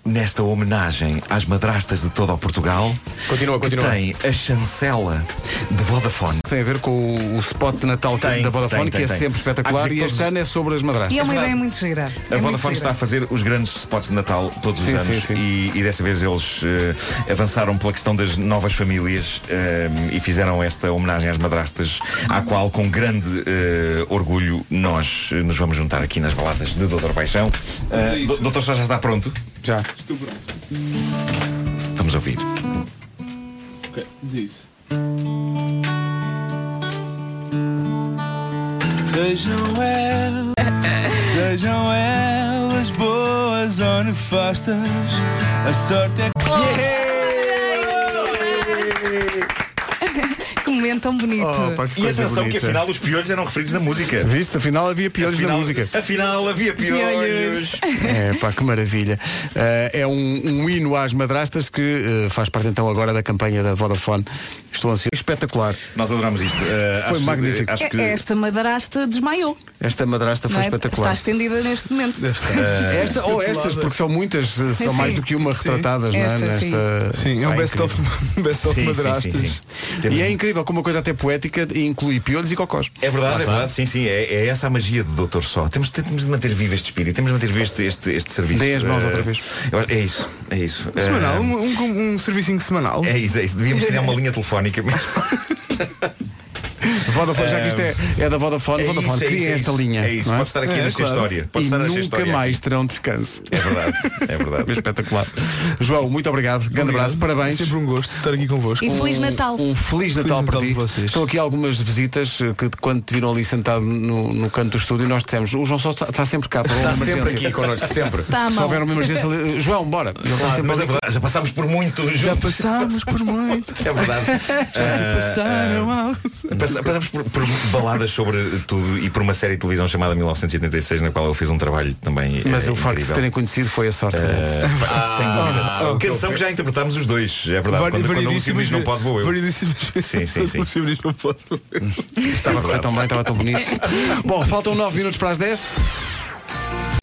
nesta homenagem às madrastas de todo o Portugal. Continua, que continua. tem a chancela de Vodafone. Tem a ver com o, o spot de Natal Tem, da Vodafone, tem, que tem, é tem. sempre espetacular. que E este ano é sobre as madrastas. E é uma verdade. ideia muito gira. A É Vodafone gira. está a fazer os grandes spots de Natal todos os Sim, anos sim, sim. E, e desta vez eles eh, avançaram pela questão das novas famílias eh, e fizeram esta homenagem às madrastas, à qual com grande eh, orgulho nós nos vamos juntar aqui nas baladas de Doutor Paixão. Do- Doutor Só já está pronto? Já. Estou pronto. Vamos ouvir. Ok, diz isso. Sejam elas, sejam elas boas ou nefastas, a sorte é que. Que momento tão bonito. Oh, pá, que E coisa atenção que bonita. afinal os piolhos eram referidos na música. Viste? Afinal havia piolhos na Afinal, música. afinal havia piolhos. É pá, que maravilha. Eh, é um, um hino às madrastas que eh, faz parte então agora da campanha da Vodafone. Estou ansioso. Espetacular. Nós adoramos isto. Eh, Foi acho- magnífico. Acho que É- Esta madrasta desmaiou. Esta madrasta foi é? espetacular. Está estendida neste momento. Eh, Esta, ou estas, porque são muitas, são Sim. mais do que uma Sim. retratadas, não é? Esta, sim. Nesta... Sim, é um best-of incrível. best of Sim, sim, madrastas. sim, sim. Temos- E é incrível como uma coisa até poética inclui piolhos e cocós. É verdade, é verdade, sim, sim, é, é essa a magia do Doutor Só. Temos, temos de manter vivo este espírito, temos de manter vivo este, este, este serviço. Deem as mãos Eh, outra vez. É isso, é isso. Semanal, Eh, um, um, um servicinho semanal. É isso, é isso. Devíamos criar uma linha telefónica mesmo. Vodafone, já que isto é, é da Vodafone, É Vodafone, isso, é isso, é esta isso. linha. É isso, não pode estar aqui a nascer história. Pode e estar a nascer nunca história mais aqui. terão descanso. É verdade, é verdade. Espetacular. João, muito obrigado. Grande Obrigado. abraço, parabéns. É sempre um gosto estar aqui convosco. E Feliz Natal. Um Feliz Natal Natal para ti. de vocês. Estão aqui algumas visitas eh, que quando te viram ali sentado no, no canto do estúdio, nós dissemos, o João só está, está sempre cá para uma Está emergência. sempre aqui connosco, sempre. Está Se houver uma emergência, ali, João, bora. Sempre Mas é verdade, já passámos por muito Já passámos por muito. É verdade. Já se passaram algo. Passa- Por, por baladas sobre tudo e por uma série de televisão chamada 1986, na qual ele fez um trabalho também. Mas eh, o facto de se incrível. terem conhecido foi a sorte. dele. Eh, sem dúvida. ah, Canção que já interpretámos os dois, é verdade. Vari- Quando, quando o variedíssimas diz não pode, vou eu. Sim, sim, sim. Diz não pode. Estava a correr tão bem, estava tão bonito. Bom, faltam 9 minutos para as 10.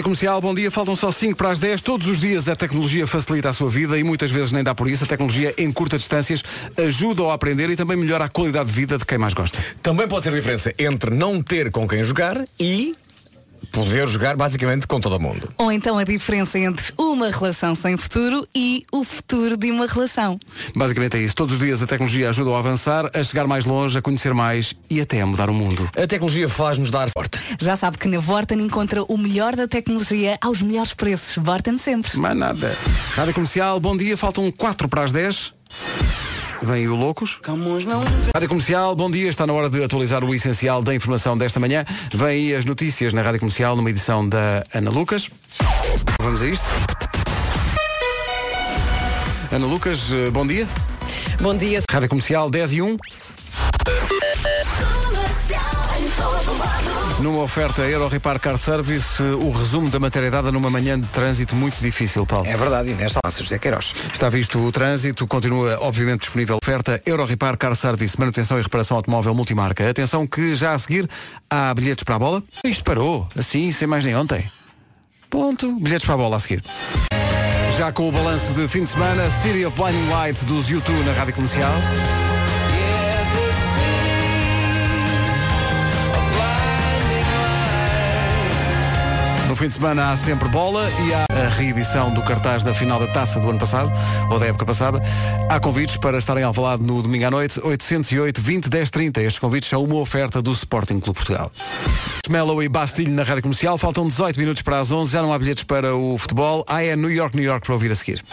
Comercial, bom dia. Faltam só 5 para as 10. Todos os dias a tecnologia facilita a sua vida e muitas vezes nem dá por isso. A tecnologia em curtas distâncias ajuda a aprender e também melhora a qualidade de vida de quem mais gosta. Também pode ser diferença entre não ter com quem jogar e poder jogar basicamente com todo o mundo. Ou então a diferença entre uma relação sem futuro e o futuro de uma relação. Basicamente é isso. Todos os dias a tecnologia ajuda a avançar, a chegar mais longe, a conhecer mais e até a mudar o mundo. A tecnologia faz-nos dar sorte. Já sabe que na Vorten encontra o melhor da tecnologia aos melhores preços. Vorten sempre. Mais nada. Rádio Comercial, bom dia. Faltam 4 para as 10. Vem aí o Loucos. Rádio Comercial, bom dia. Está na hora de atualizar o essencial da informação desta manhã. Vem aí as notícias na Rádio Comercial, numa edição da Ana Lucas. Vamos a isto. Ana Lucas, eh, bom dia. Bom dia. Rádio Comercial 10 e 1. Numa oferta Euro Repar Car Service, o resumo da matéria dada numa manhã de trânsito muito difícil, Paulo. É verdade, e nesta Passa José Queiroz. Está visto o trânsito, continua obviamente disponível a oferta Euro Repar Car Service, manutenção e reparação automóvel multimarca. Atenção que já a seguir há bilhetes para a bola. Isto parou, assim, sem mais nem ontem. Ponto, bilhetes para a bola a seguir. Já com o balanço de fim de semana, City of Blinding Lights dos YouTube na Rádio Comercial. No fim de semana há sempre bola e há a reedição do cartaz da final da taça do ano passado, ou da época passada. Há convites para estarem ao lado no domingo à noite, 808 20 10 30. Estes convites são uma oferta do Sporting Clube Portugal. Mellow e Bastilho na Rádio Comercial. Faltam 18 minutos para as 11. Já não há bilhetes para o futebol. Ah, é New York, New York para ouvir a seguir.